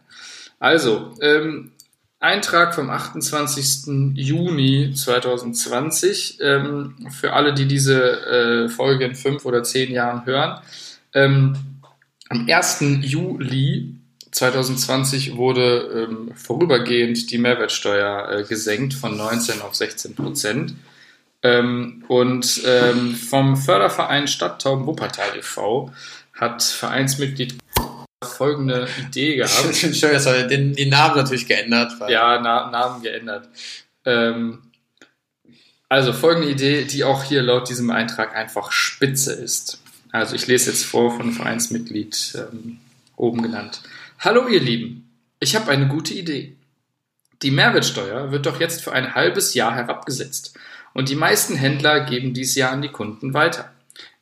[SPEAKER 1] Also, ähm, Eintrag vom 28. Juni 2020 ähm, für alle, die diese äh, Folge in fünf oder zehn Jahren hören. Ähm, am 1. Juli 2020 wurde ähm, vorübergehend die Mehrwertsteuer äh, gesenkt von 19 auf 16 Prozent. Ähm, und ähm, vom Förderverein Stadttauben Wuppertal e.V. hat Vereinsmitglied folgende Idee gehabt.
[SPEAKER 2] Entschuldigung, das den, die Namen natürlich geändert.
[SPEAKER 1] ja, Na, Namen geändert. Ähm, also folgende Idee, die auch hier laut diesem Eintrag einfach spitze ist. Also ich lese jetzt vor von Vereinsmitglied ähm, oben genannt. Hallo ihr Lieben, ich habe eine gute Idee. Die Mehrwertsteuer wird doch jetzt für ein halbes Jahr herabgesetzt und die meisten Händler geben dies Jahr an die Kunden weiter.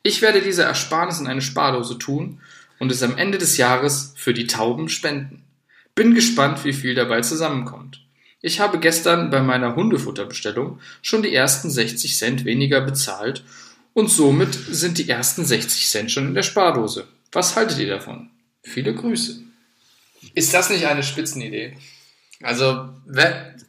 [SPEAKER 1] Ich werde diese Ersparnis in eine Spardose tun und es am Ende des Jahres für die Tauben spenden. Bin gespannt, wie viel dabei zusammenkommt. Ich habe gestern bei meiner Hundefutterbestellung schon die ersten 60 Cent weniger bezahlt und somit sind die ersten 60 Cent schon in der Spardose. Was haltet ihr davon? Viele Grüße. Ist das nicht eine Spitzenidee?
[SPEAKER 2] Also,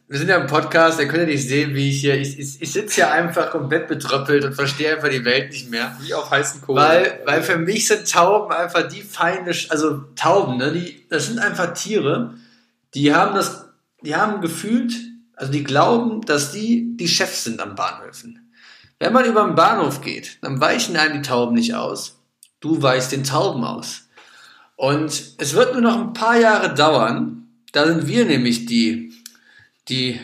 [SPEAKER 2] wir sind ja im Podcast, ihr könnt ja nicht sehen, wie ich hier, ich, ich, ich sitze hier einfach komplett betröppelt und verstehe einfach die Welt nicht mehr.
[SPEAKER 1] Wie auf heißen Kohlen.
[SPEAKER 2] Weil, weil für mich sind Tauben einfach die feine, also Tauben, ne, die, das sind einfach Tiere, die haben das, die haben gefühlt, also die glauben, dass die die Chefs sind am Bahnhöfen. Wenn man über den Bahnhof geht, dann weichen einem die Tauben nicht aus. Du weichst den Tauben aus. Und es wird nur noch ein paar Jahre dauern, da sind wir nämlich die, die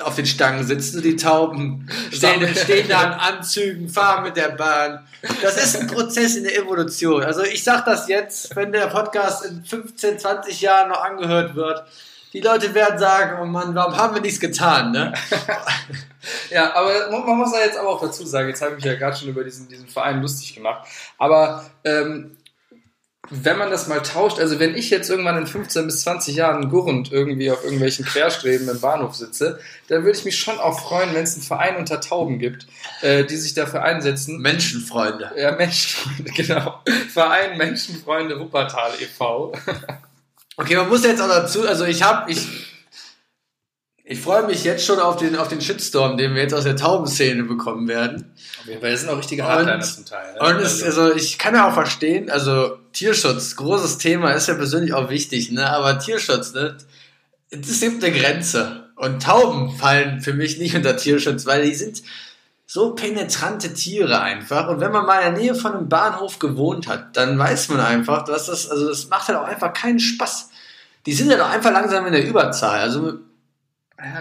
[SPEAKER 2] auf den Stangen sitzen, die Tauben stehen, stehen da in Anzügen, fahren mit der Bahn. Das ist ein Prozess in der Evolution. Also ich sag das jetzt, wenn der Podcast in 15, 20 Jahren noch angehört wird, die Leute werden sagen, oh Mann, warum haben wir nichts getan, ne?
[SPEAKER 1] ja, aber man muss ja jetzt aber auch dazu sagen, jetzt habe ich mich ja gerade schon über diesen, diesen Verein lustig gemacht, aber ähm, wenn man das mal tauscht, also wenn ich jetzt irgendwann in 15 bis 20 Jahren gurrend irgendwie auf irgendwelchen Querstreben im Bahnhof sitze, dann würde ich mich schon auch freuen, wenn es einen Verein unter Tauben gibt, äh, die sich dafür einsetzen.
[SPEAKER 2] Menschenfreunde.
[SPEAKER 1] Ja, Menschenfreunde, genau. Verein Menschenfreunde Wuppertal e.V.
[SPEAKER 2] okay, man muss jetzt auch dazu, also ich habe, ich ich freue mich jetzt schon auf den, auf den Shitstorm, den wir jetzt aus der Taubenszene bekommen werden.
[SPEAKER 1] Auf jeden Fall, das sind auch richtige Hardliner zum Teil.
[SPEAKER 2] Ne? Und es, also-, also ich kann ja auch verstehen, also Tierschutz, großes Thema, ist ja persönlich auch wichtig, ne? Aber Tierschutz, ne? Es gibt eine Grenze. Und Tauben fallen für mich nicht unter Tierschutz, weil die sind so penetrante Tiere einfach. Und wenn man mal in der Nähe von einem Bahnhof gewohnt hat, dann weiß man einfach, dass das, also das macht halt auch einfach keinen Spaß. Die sind ja halt doch einfach langsam in der Überzahl. Also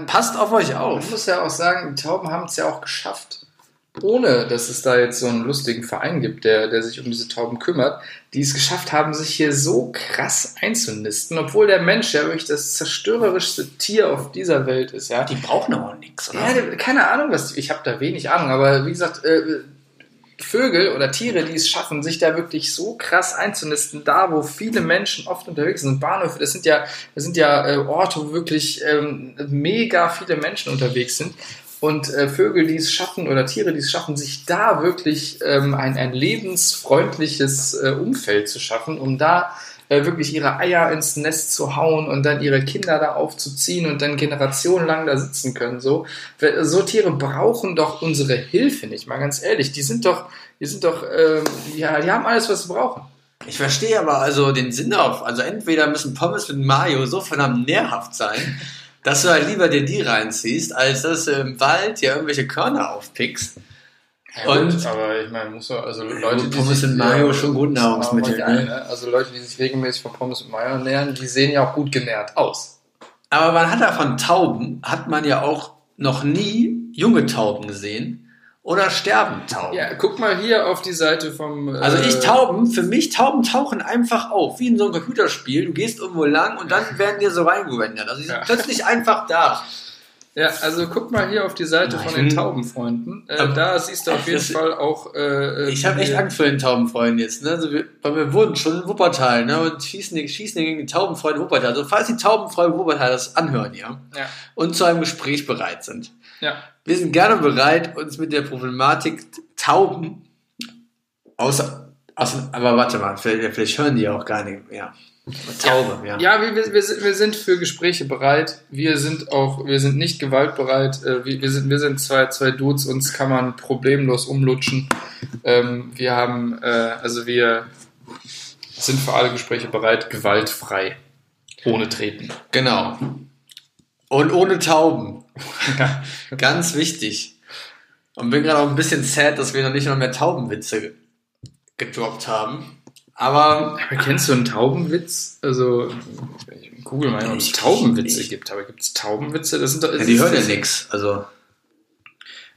[SPEAKER 2] Passt auf euch auf.
[SPEAKER 1] Ich muss ja auch sagen, die Tauben haben es ja auch geschafft. Ohne dass es da jetzt so einen lustigen Verein gibt, der, der sich um diese Tauben kümmert, die es geschafft haben, sich hier so krass einzunisten, obwohl der Mensch ja wirklich das zerstörerischste Tier auf dieser Welt ist. Ja.
[SPEAKER 2] Die brauchen aber nichts,
[SPEAKER 1] oder? Ja, keine Ahnung, was. Ich habe da wenig Ahnung, aber wie gesagt, äh, Vögel oder Tiere, die es schaffen, sich da wirklich so krass einzunisten, da wo viele Menschen oft unterwegs sind. Bahnhöfe, das sind ja, das sind ja äh, Orte, wo wirklich ähm, mega viele Menschen unterwegs sind. Und äh, Vögel, die es schaffen, oder Tiere, die es schaffen, sich da wirklich ähm, ein, ein lebensfreundliches äh, Umfeld zu schaffen, um da äh, wirklich ihre Eier ins Nest zu hauen und dann ihre Kinder da aufzuziehen und dann generationenlang da sitzen können. So, so Tiere brauchen doch unsere Hilfe nicht, mal ganz ehrlich. Die sind doch, die sind doch, ähm, ja, die haben alles, was sie brauchen.
[SPEAKER 2] Ich verstehe aber also den Sinn auf. Also entweder müssen Pommes mit Mayo so verdammt nährhaft sein, dass du halt lieber dir die reinziehst, als dass du im Wald ja irgendwelche Körner aufpickst.
[SPEAKER 1] Ja, und gut, aber ich meine, muss also Leute, die
[SPEAKER 2] Pommes
[SPEAKER 1] sich,
[SPEAKER 2] und Mayo schon gut Nahrungsmittel.
[SPEAKER 1] Ne? ne? Also Leute, die sich regelmäßig von Pommes und Mayo ernähren, die sehen ja auch gut genährt aus.
[SPEAKER 2] Aber man hat ja von Tauben hat man ja auch noch nie junge Tauben gesehen oder sterben Tauben?
[SPEAKER 1] Ja, guck mal hier auf die Seite vom.
[SPEAKER 2] also ich äh, Tauben, für mich Tauben tauchen einfach auf, wie in so einem Computerspiel. Du gehst irgendwo lang und dann werden dir so reingewendet. Also die sind ja. plötzlich einfach da.
[SPEAKER 1] Ja, also guck mal hier auf die Seite Nein. von den Taubenfreunden. Äh, da siehst du auf jeden Fall auch. Äh,
[SPEAKER 2] äh ich habe echt Angst vor den Taubenfreunden jetzt. Ne? Also wir, weil wir wurden schon in Wuppertal ne? und schießen, schießen gegen die Taubenfreunde Wuppertal. Also falls die Taubenfreunde Wuppertal das anhören ja, ja. und zu einem Gespräch bereit sind. Ja. Wir sind gerne bereit, uns mit der Problematik Tauben außer, außer aber warte mal, vielleicht, vielleicht hören die auch gar nicht mehr.
[SPEAKER 1] Taube, ja. Ja, wir, wir, wir, sind für Gespräche bereit. Wir sind auch, wir sind nicht gewaltbereit. Äh, wir, wir, sind, wir sind zwei, zwei Dudes, uns kann man problemlos umlutschen. Ähm, wir haben, äh, also wir sind für alle Gespräche bereit, gewaltfrei. Ohne Treten.
[SPEAKER 2] Genau. Und ohne Tauben. Ganz wichtig. Und bin gerade auch ein bisschen sad, dass wir noch nicht noch mehr Taubenwitze gedroppt haben. Aber,
[SPEAKER 1] aber kennst du einen Taubenwitz? Also, ich google mal, ob es Taubenwitze nicht. gibt. Aber gibt es Taubenwitze? Das sind
[SPEAKER 2] doch, ja, die hören ja nichts. Also.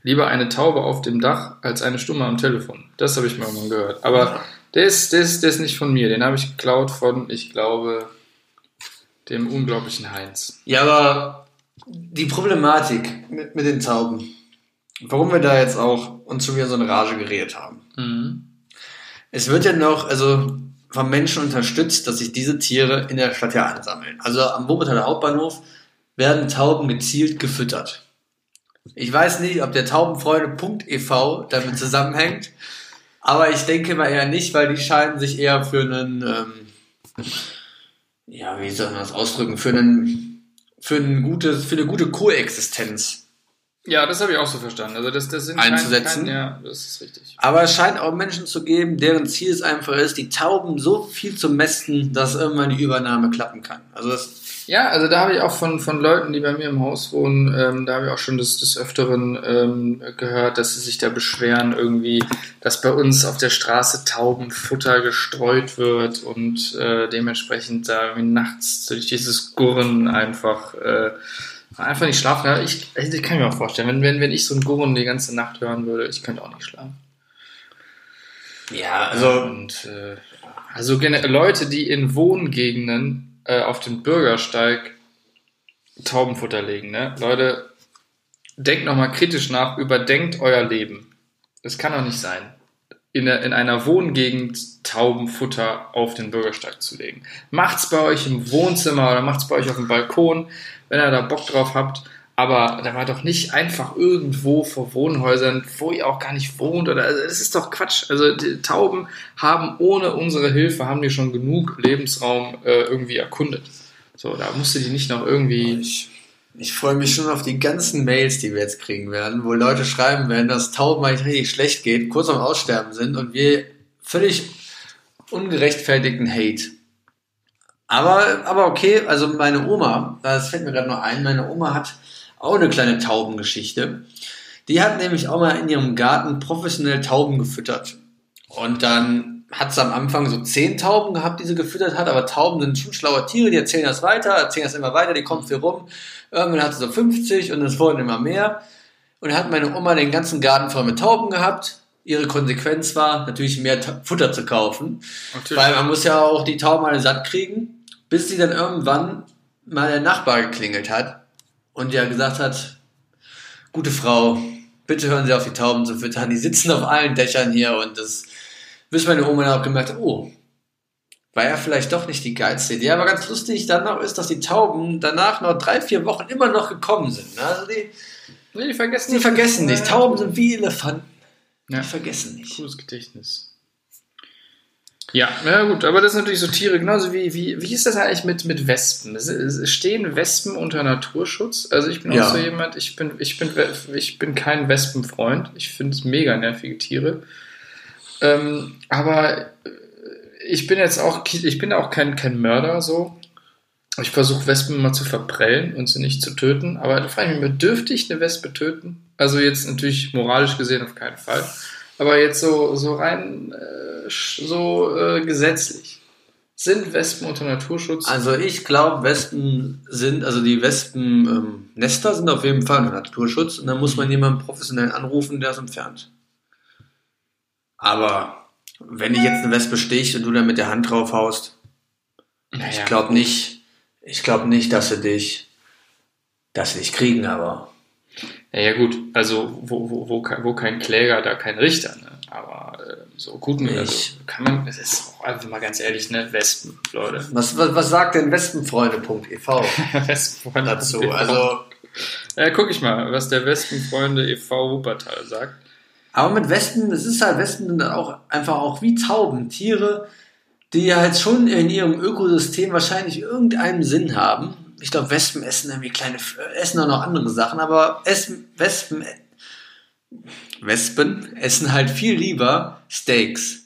[SPEAKER 1] Lieber eine Taube auf dem Dach als eine Stumme am Telefon. Das habe ich mal irgendwann gehört. Aber der ist, der, ist, der ist nicht von mir. Den habe ich geklaut von, ich glaube, dem unglaublichen Heinz.
[SPEAKER 2] Ja, aber die Problematik mit, mit den Tauben, warum wir da jetzt auch uns schon wieder so eine Rage geredet haben. Mhm. Es wird ja noch, also vom Menschen unterstützt, dass sich diese Tiere in der Stadt ja ansammeln. Also am Wuppertaler Hauptbahnhof werden Tauben gezielt gefüttert. Ich weiß nicht, ob der Taubenfreunde.ev damit zusammenhängt, aber ich denke mal eher nicht, weil die scheinen sich eher für einen, ähm, ja, wie soll man das ausdrücken, für einen für, ein gutes, für eine gute Koexistenz.
[SPEAKER 1] Ja, das habe ich auch so verstanden. Also das, das sind
[SPEAKER 2] einzusetzen.
[SPEAKER 1] Kein, ja, das ist richtig.
[SPEAKER 2] Aber es scheint auch Menschen zu geben, deren Ziel es einfach ist, die Tauben so viel zu mästen, dass irgendwann die Übernahme klappen kann. Also das
[SPEAKER 1] ja, also da habe ich auch von, von Leuten, die bei mir im Haus wohnen, ähm, da habe ich auch schon des, des Öfteren ähm, gehört, dass sie sich da beschweren, irgendwie, dass bei uns auf der Straße Taubenfutter gestreut wird und äh, dementsprechend da irgendwie nachts durch dieses Gurren einfach, äh, einfach nicht schlafen. Ja, ich, ich kann mir auch vorstellen, wenn, wenn, wenn ich so ein Gurren die ganze Nacht hören würde, ich könnte auch nicht schlafen.
[SPEAKER 2] Ja, also. Und,
[SPEAKER 1] äh, also Leute, die in Wohngegenden äh, auf den Bürgersteig Taubenfutter legen. Ne? Leute, denkt nochmal kritisch nach, überdenkt euer Leben. Es kann doch nicht sein, in, der, in einer Wohngegend Taubenfutter auf den Bürgersteig zu legen. Macht's bei euch im Wohnzimmer oder macht's bei euch auf dem Balkon, wenn ihr da Bock drauf habt. Aber da war doch nicht einfach irgendwo vor Wohnhäusern, wo ihr auch gar nicht wohnt. Oder also das ist doch Quatsch. Also die Tauben haben ohne unsere Hilfe haben die schon genug Lebensraum äh, irgendwie erkundet. So, da musste die nicht noch irgendwie.
[SPEAKER 2] Ich, ich freue mich schon auf die ganzen Mails, die wir jetzt kriegen werden, wo Leute schreiben werden, dass Tauben eigentlich richtig schlecht geht, kurz am Aussterben sind und wir völlig ungerechtfertigten Hate. Aber, aber okay, also meine Oma, das fällt mir gerade noch ein, meine Oma hat auch eine kleine Taubengeschichte. Die hat nämlich auch mal in ihrem Garten professionell Tauben gefüttert. Und dann hat sie am Anfang so zehn Tauben gehabt, die sie gefüttert hat, aber Tauben sind schon schlaue Tiere, die erzählen das weiter, erzählen das immer weiter, die kommen viel rum. Irgendwann hat sie so 50 und es wurden immer mehr. Und dann hat meine Oma den ganzen Garten voll mit Tauben gehabt. Ihre Konsequenz war, natürlich mehr Futter zu kaufen. Natürlich. Weil man muss ja auch die Tauben alle satt kriegen, bis sie dann irgendwann mal der Nachbar geklingelt hat und ja gesagt hat, gute Frau, bitte hören Sie auf die Tauben zu füttern, die sitzen auf allen Dächern hier und das, bis meine Oma dann auch gemerkt hat, oh, war ja vielleicht doch nicht die geilste Idee, aber ganz lustig dann noch ist, dass die Tauben danach noch drei, vier Wochen immer noch gekommen sind. Ne? Also die,
[SPEAKER 1] die vergessen,
[SPEAKER 2] die vergessen nicht. Tauben sind wie Elefanten. Ja. Die vergessen nicht.
[SPEAKER 1] Cooles Gedächtnis. Ja, ja gut, aber das sind natürlich so Tiere, genauso wie, wie, wie ist das eigentlich mit, mit Wespen? Stehen Wespen unter Naturschutz? Also ich bin ja. auch so jemand, ich bin, ich bin, ich bin kein Wespenfreund. Ich finde es mega nervige Tiere. Ähm, aber ich bin jetzt auch, ich bin auch kein, kein Mörder so. Ich versuche Wespen immer zu verprellen und sie nicht zu töten. Aber da frage ich mich, dürfte ich eine Wespe töten? Also jetzt natürlich moralisch gesehen auf keinen Fall. Aber jetzt so, so rein äh, so äh, gesetzlich. Sind Wespen unter Naturschutz?
[SPEAKER 2] Also ich glaube, Wespen sind, also die Wespennester ähm, sind auf jeden Fall unter Naturschutz und dann muss man jemanden professionell anrufen, der es entfernt. Aber wenn dich jetzt eine Wespe sticht und du dann mit der Hand drauf haust, naja. ich glaube nicht, ich glaube nicht, dass sie dich, dass sie dich kriegen, aber
[SPEAKER 1] ja, ja gut, also wo, wo, wo, wo kein Kläger, da kein Richter. Ne? Aber äh, so guten also kann man, das ist auch einfach mal ganz ehrlich, ne? Wespen, Leute.
[SPEAKER 2] Was, was, was sagt denn Wespenfreunde.ev Wespenfreunde dazu? Also.
[SPEAKER 1] Ja, guck ich mal, was der Wespenfreunde e.V. Wuppertal sagt.
[SPEAKER 2] Aber mit Wespen, es ist halt, Wespen sind auch einfach auch wie Tauben, Tiere, die halt schon in ihrem Ökosystem wahrscheinlich irgendeinen Sinn haben ich glaube, Wespen essen irgendwie kleine, essen auch noch andere Sachen, aber essen, Wespen, Wespen essen halt viel lieber Steaks.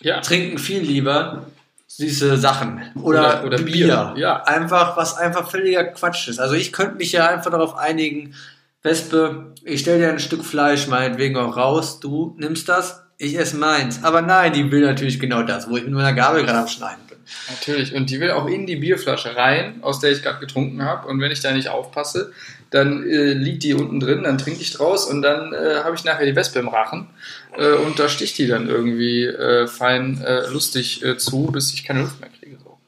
[SPEAKER 2] Ja. Trinken viel lieber süße Sachen. Oder, oder, oder Bier. Bier. Ja. Einfach, was einfach völliger Quatsch ist. Also ich könnte mich ja einfach darauf einigen, Wespe, ich stelle dir ein Stück Fleisch meinetwegen auch raus, du nimmst das, ich esse meins. Aber nein, die will natürlich genau das, wo ich mit meiner Gabel gerade am Schneiden bin.
[SPEAKER 1] Natürlich. Und die will auch in die Bierflasche rein, aus der ich gerade getrunken habe. Und wenn ich da nicht aufpasse, dann äh, liegt die unten drin, dann trinke ich draus und dann äh, habe ich nachher die Wespe im Rachen. Äh, und da sticht die dann irgendwie äh, fein äh, lustig äh, zu, bis ich keine Luft mehr kriege. So.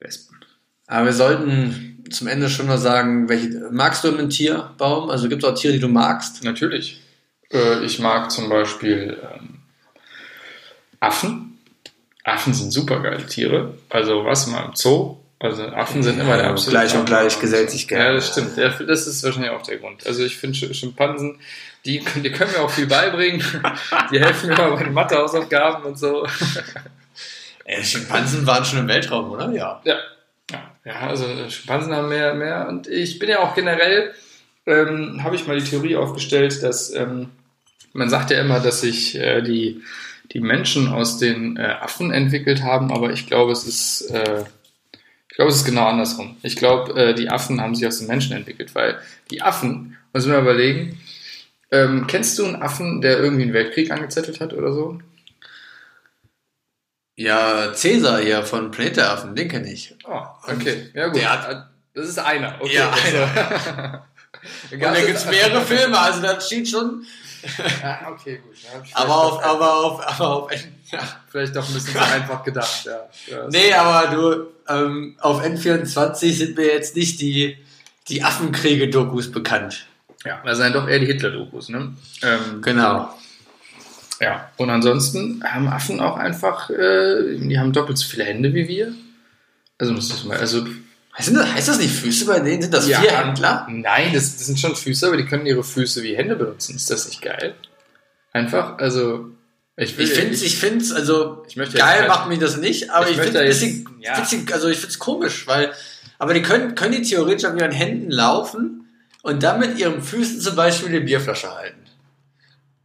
[SPEAKER 2] Wespen. Aber wir sollten zum Ende schon mal sagen, welche magst du einen Tierbaum? Also gibt es auch Tiere, die du magst?
[SPEAKER 1] Natürlich. ich mag zum Beispiel ähm, Affen. Affen sind super geile Tiere. Also was mal im Zoo. Also Affen sind immer der
[SPEAKER 2] absolute. Gleich und gleich gesellt sich
[SPEAKER 1] gerne. Ja, das stimmt. Ja, das ist wahrscheinlich auch der Grund. Also ich finde Schimpansen, die, die können mir auch viel beibringen. Die helfen mir bei den Mathehausaufgaben und so.
[SPEAKER 2] Ja, Schimpansen waren schon im Weltraum, oder? Ja.
[SPEAKER 1] Ja, ja, ja also Schimpansen haben mehr, mehr. Und ich bin ja auch generell, ähm, habe ich mal die Theorie aufgestellt, dass ähm, man sagt ja immer, dass sich äh, die die Menschen aus den äh, Affen entwickelt haben, aber ich glaube, es ist, äh, ich glaube, es ist genau andersrum. Ich glaube, äh, die Affen haben sich aus den Menschen entwickelt, weil die Affen, muss man überlegen, ähm, kennst du einen Affen, der irgendwie einen Weltkrieg angezettelt hat oder so?
[SPEAKER 2] Ja, Cäsar hier von Planet der Affen, den kenne ich.
[SPEAKER 1] Oh, okay. Ja, gut. Hat, das ist einer. Okay. Ja, einer.
[SPEAKER 2] Und da gibt es mehrere Filme, also da steht schon,
[SPEAKER 1] ja, okay, gut.
[SPEAKER 2] Aber auf, aber auf, aber auf,
[SPEAKER 1] ja. Vielleicht doch ein bisschen zu einfach gedacht, ja.
[SPEAKER 2] ja nee, aber du, ähm, auf N24 sind mir jetzt nicht die, die Affenkriege-Dokus bekannt.
[SPEAKER 1] Ja, das sind doch eher die Hitler-Dokus, ne?
[SPEAKER 2] Ähm, genau.
[SPEAKER 1] Ja, und ansonsten haben Affen auch einfach, äh, die haben doppelt so viele Hände wie wir. Also, muss das mal, also
[SPEAKER 2] Heißt das, heißt das nicht Füße bei denen? Sind das ja, vier Handler?
[SPEAKER 1] Nein, das, das, sind schon Füße, aber die können ihre Füße wie Hände benutzen. Ist das nicht geil? Einfach, also.
[SPEAKER 2] Ich, ich finde es, ich find's, also ich möchte geil macht mich das nicht, aber ich, ich finde es ein bisschen, ja. bisschen, also ich finde es komisch, weil, aber die können, können die theoretisch auf ihren Händen laufen und dann mit ihren Füßen zum Beispiel eine Bierflasche halten.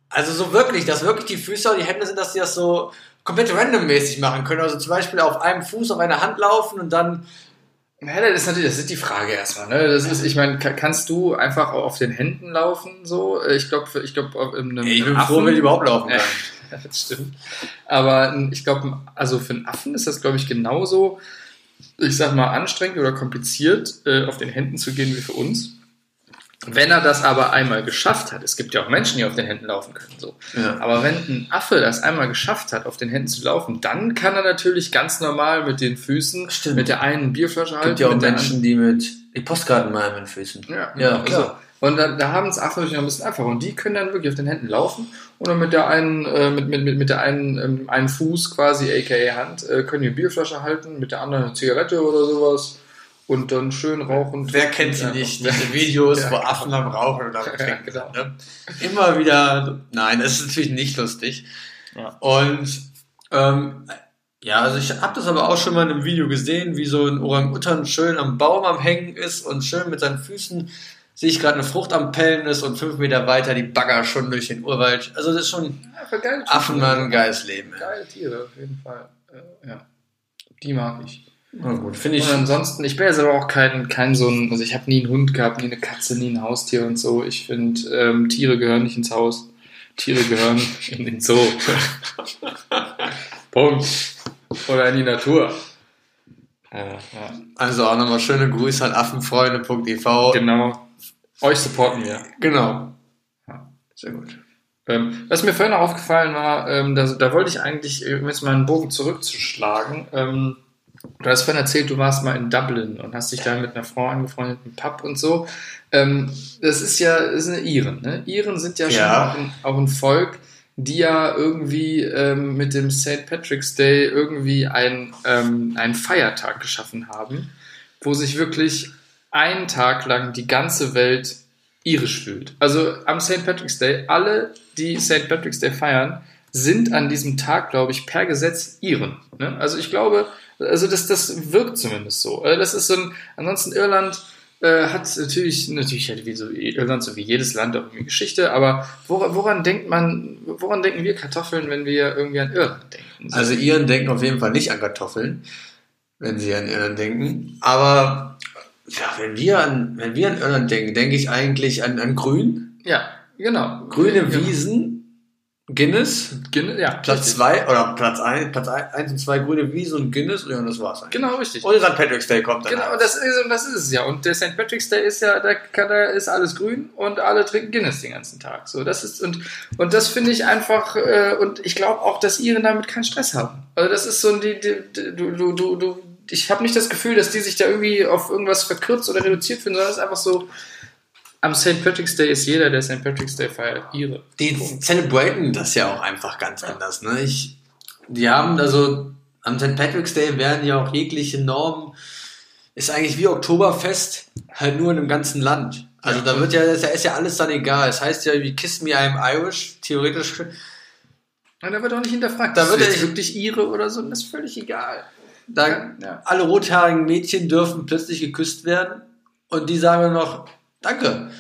[SPEAKER 2] Also so wirklich, dass wirklich die Füße und die Hände sind, dass sie das so komplett randommäßig machen können. Also zum Beispiel auf einem Fuß auf einer Hand laufen und dann
[SPEAKER 1] ja, das ist natürlich, das ist die Frage erstmal. Ne? Das ist, ich meine, kannst du einfach auf den Händen laufen so? Ich glaube, ich glaube, in
[SPEAKER 2] einem ich bin Affen, froh, wenn ich überhaupt laufen kann.
[SPEAKER 1] Ja, das stimmt. Aber ich glaube, also für einen Affen ist das, glaube ich, genauso, ich sag mal, anstrengend oder kompliziert, äh, auf den Händen zu gehen wie für uns. Wenn er das aber einmal geschafft hat, es gibt ja auch Menschen, die auf den Händen laufen können, so. Ja. Aber wenn ein Affe das einmal geschafft hat, auf den Händen zu laufen, dann kann er natürlich ganz normal mit den Füßen, Stimmt. mit der einen Bierflasche halten. Es
[SPEAKER 2] gibt ja auch Menschen, die mit die Postkarten malen mit den Füßen.
[SPEAKER 1] Ja, ja klar. Also, und da, da haben es Affen natürlich noch ein bisschen einfacher. Und die können dann wirklich auf den Händen laufen und dann mit der einen, äh, mit, mit, mit, mit der einen, ähm, einen Fuß quasi, aka Hand, äh, können die eine Bierflasche halten, mit der anderen eine Zigarette oder sowas und dann schön rauchen.
[SPEAKER 2] Wer kennt sie nicht? Diese Videos, ja, wo. Affen am Rauchen oder am Trinken genau. ne? Immer wieder, nein, das ist natürlich nicht lustig. Ja. Und Ähm, ja, also ich habe das aber auch schon mal in einem Video gesehen, wie so ein Orang-Utan schön am Baum am Hängen ist und schön mit seinen Füßen sehe ich gerade eine Frucht am Pellen ist und fünf Meter weiter die Bagger schon durch den Urwald. Also das ist schon ja, Affenmann ein geiles Leben.
[SPEAKER 1] Geile Tiere, auf jeden Fall. Äh, ja. Die mag ich.
[SPEAKER 2] Na gut, finde ich.
[SPEAKER 1] Und ansonsten, ich bin jetzt aber auch kein, kein so ein, also ich habe nie einen Hund gehabt, nie eine Katze, nie ein Haustier und so. Ich finde, ähm, Tiere gehören nicht ins Haus. Tiere gehören in den Zoo. Punkt. Oder in die Natur.
[SPEAKER 2] Ja, ja. Also auch nochmal schöne Grüße an affenfreunde.tv.
[SPEAKER 1] Genau. Euch supporten wir.
[SPEAKER 2] Genau. Ja.
[SPEAKER 1] Sehr gut. Ähm, was mir vorhin noch aufgefallen war, ähm, da, da, wollte ich eigentlich, um jetzt mal einen Bogen zurückzuschlagen, ähm, du hast vorhin erzählt, du warst mal in Dublin und hast dich da mit einer Frau angefreundet, im Pub und so. Ähm, das ist ja, das eine Iren, ne? Iren sind ja, ja. schon auch ein, auch ein, Volk, die ja irgendwie ähm, mit dem St. Patrick's Day irgendwie ein, ähm, einen Feiertag geschaffen haben, wo sich wirklich einen Tag lang die ganze Welt irisch fühlt. Also am St. Patrick's Day, alle, die St. Patrick's Day feiern, sind an diesem Tag, glaube ich, per Gesetz Iren. Ne? Also ich glaube, also das, das wirkt zumindest so. Äh, das ist so ein, ansonsten Irland äh, hat natürlich, natürlich hat wie so Irland, so wie jedes Land auch irgendwie Geschichte, aber woran, woran denkt man, woran denken wir Kartoffeln, wenn wir irgendwie an Irland denken?
[SPEAKER 2] So. Also Iren denken auf jeden Fall nicht an Kartoffeln, wenn sie an Irland denken, aber ja, wenn wir an, wenn wir an Irland denken, denke ich eigentlich an, an Grün.
[SPEAKER 1] Ja, genau.
[SPEAKER 2] Grüne genau. Wiesen. Guinness,
[SPEAKER 1] Guinness ja,
[SPEAKER 2] Platz 2 oder Platz 1 Platz eins und 2 grüne Wiesen und Guinness ja, das war's
[SPEAKER 1] eigentlich. Genau, richtig.
[SPEAKER 2] Und St. Patrick's Day kommt
[SPEAKER 1] dann. Genau, halt. das ist, das ist es ja. Und der St. Patrick's Day ist ja, da, da ist alles grün und alle trinken Guinness den ganzen Tag. So, das ist, und, und das finde ich einfach, äh, und ich glaube auch, dass Iren damit keinen Stress haben. Also das ist so, die, die, die du, du, du, du ich habe nicht das Gefühl, dass die sich da irgendwie auf irgendwas verkürzt oder reduziert finden, sondern es ist einfach so, am St. Patrick's Day ist jeder, der St. Patrick's Day feiert, ihre.
[SPEAKER 2] Die celebraten das ja auch einfach ganz anders. Ne? Ich, die haben also, am St. Patrick's Day werden ja auch jegliche Normen, ist eigentlich wie Oktoberfest, halt nur in einem ganzen Land. Also da wird ja, da ist ja alles dann egal. Es das heißt ja wie Kiss Me I'm Irish, theoretisch.
[SPEAKER 1] Ja, da wird auch nicht hinterfragt.
[SPEAKER 2] Da wird ja
[SPEAKER 1] wirklich ihre oder so, das ist völlig egal.
[SPEAKER 2] Da, ja. Alle rothaarigen Mädchen dürfen plötzlich geküsst werden und die sagen noch, danke.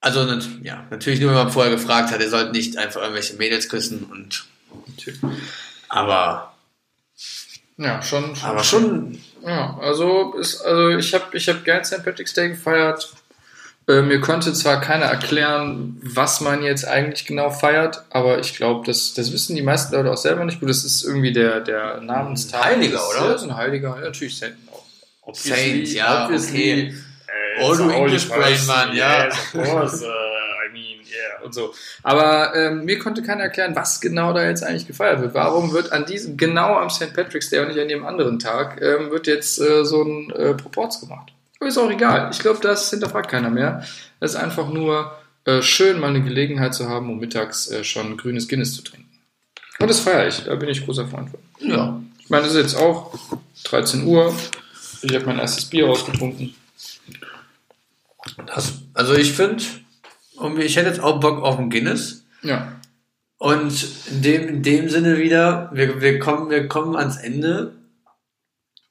[SPEAKER 2] Also ja, natürlich nur, wenn man vorher gefragt hat, ihr sollt nicht einfach irgendwelche Mädels küssen und aber
[SPEAKER 1] ja, schon,
[SPEAKER 2] schon aber schon
[SPEAKER 1] ja, also ist also ich habe ich habe gern St. Patrick's Day gefeiert. Äh, mir konnte zwar keiner erklären, was man jetzt eigentlich genau feiert, aber ich glaube, das, das wissen die meisten Leute auch selber nicht gut. Das ist irgendwie der, der Namenstag.
[SPEAKER 2] Heiliger, oder?
[SPEAKER 1] Ja, ist ein Heiliger. Natürlich
[SPEAKER 2] Saint. Saint, ja, okay. All du English Brain,
[SPEAKER 1] man, ja. Yes, of course. uh, I mean, yeah, und so. Aber ähm, mir konnte keiner erklären, was genau da jetzt eigentlich gefeiert wird. Warum wird an diesem, genau am St. Patrick's Day und nicht an jedem anderen Tag, ähm, wird jetzt äh, so ein äh, Proports gemacht? Aber ist auch egal. Ich glaube, das hinterfragt keiner mehr. Es ist einfach nur äh, schön, mal eine Gelegenheit zu haben, um mittags äh, schon grünes Guinness zu trinken. Und das feiere ich. Da bin ich großer Freund von.
[SPEAKER 2] Ja.
[SPEAKER 1] Ich meine, es ist jetzt auch 13 Uhr. Ich habe mein erstes Bier rausgetrunken.
[SPEAKER 2] Das, also ich finde, ich hätte jetzt auch Bock auf ein Guinness.
[SPEAKER 1] Ja.
[SPEAKER 2] Und in dem, in dem Sinne wieder, wir, wir, kommen, wir kommen ans Ende.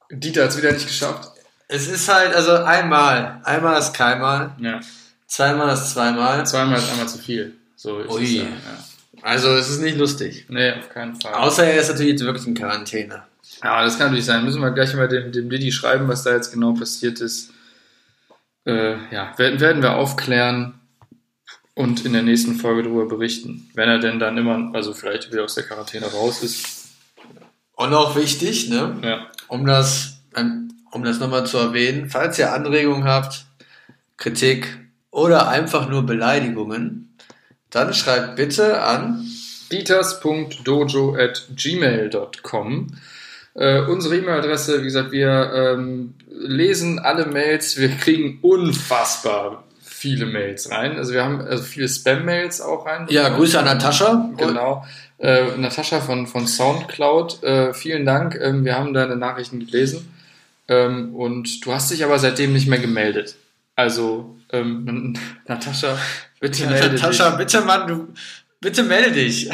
[SPEAKER 1] Dieter hat es wieder nicht geschafft.
[SPEAKER 2] Es ist halt, also einmal, einmal ist keinmal.
[SPEAKER 1] Ja.
[SPEAKER 2] Zweimal ist zweimal.
[SPEAKER 1] Zweimal ist einmal zu viel. So ist
[SPEAKER 2] Ui. Es, ja. Also es ist nicht lustig.
[SPEAKER 1] Nee, auf keinen Fall.
[SPEAKER 2] Außer er ist natürlich jetzt wirklich in Quarantäne.
[SPEAKER 1] Ja, das kann natürlich sein. Müssen wir gleich mal dem, dem Didi schreiben, was da jetzt genau passiert ist. Äh, ja, werden, werden wir aufklären und in der nächsten Folge darüber berichten. Wenn er denn dann immer, also vielleicht wieder aus der Quarantäne raus ist.
[SPEAKER 2] Und auch wichtig, ne?
[SPEAKER 1] Ja.
[SPEAKER 2] Um das, um das nochmal zu erwähnen, falls ihr Anregungen habt, Kritik oder einfach nur Beleidigungen, dann schreibt bitte an
[SPEAKER 1] dieters.dojo at gmail.com. Äh, unsere E-Mail-Adresse, wie gesagt, wir ähm, lesen alle Mails, wir kriegen unfassbar viele Mails rein. Also wir haben also viele Spam-Mails auch rein.
[SPEAKER 2] Ja, Grüße an Natascha.
[SPEAKER 1] Genau. Äh, Natascha von, von Soundcloud, äh, vielen Dank. Ähm, wir haben deine Nachrichten gelesen. Ähm, und du hast dich aber seitdem nicht mehr gemeldet. Also, ähm, Natascha, bitte
[SPEAKER 2] melde Natascha, dich. bitte, Mann, du, bitte melde dich.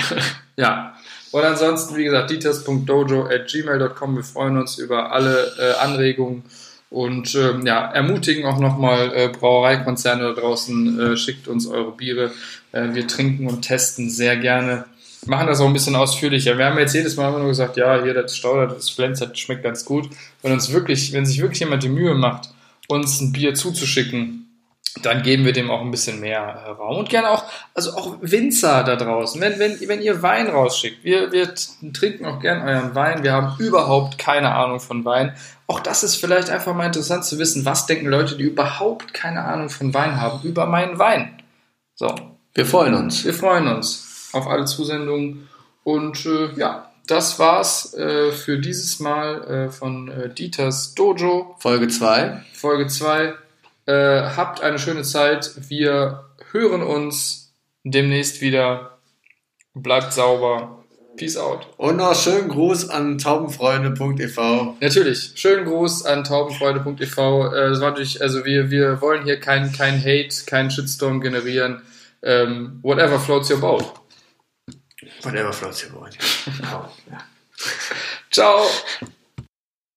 [SPEAKER 1] ja. Und ansonsten, wie gesagt, dieters.dojo at gmail.com. Wir freuen uns über alle äh, Anregungen und ähm, ja, ermutigen auch nochmal äh, Brauereikonzerne da draußen, äh, schickt uns eure Biere. Äh, wir trinken und testen sehr gerne. Machen das auch ein bisschen ausführlicher. Wir haben jetzt jedes Mal immer nur gesagt, ja, hier das Stauder, das Flens, das schmeckt ganz gut. Wenn uns wirklich, wenn sich wirklich jemand die Mühe macht, uns ein Bier zuzuschicken, dann geben wir dem auch ein bisschen mehr äh, Raum. Und gerne auch, also auch Winzer da draußen, wenn, wenn, wenn ihr Wein rausschickt, wir, wir trinken auch gern euren Wein, wir haben überhaupt keine Ahnung von Wein. Auch das ist vielleicht einfach mal interessant zu wissen, was denken Leute, die überhaupt keine Ahnung von Wein haben, über meinen Wein. So.
[SPEAKER 2] Wir freuen uns.
[SPEAKER 1] Wir freuen uns auf alle Zusendungen. Und äh, ja, das war's äh, für dieses Mal äh, von äh, Dieters Dojo.
[SPEAKER 2] Folge 2.
[SPEAKER 1] Folge 2. Äh, habt eine schöne Zeit. Wir hören uns demnächst wieder. Bleibt sauber. Peace out.
[SPEAKER 2] Und noch schönen Gruß an taubenfreunde.ev.
[SPEAKER 1] Natürlich, schönen Gruß an taubenfreunde.ev. Äh, das war natürlich, also wir, wir wollen hier keinen kein Hate, keinen Shitstorm generieren. Ähm, whatever floats your boat.
[SPEAKER 2] Whatever floats your boat.
[SPEAKER 1] Ciao.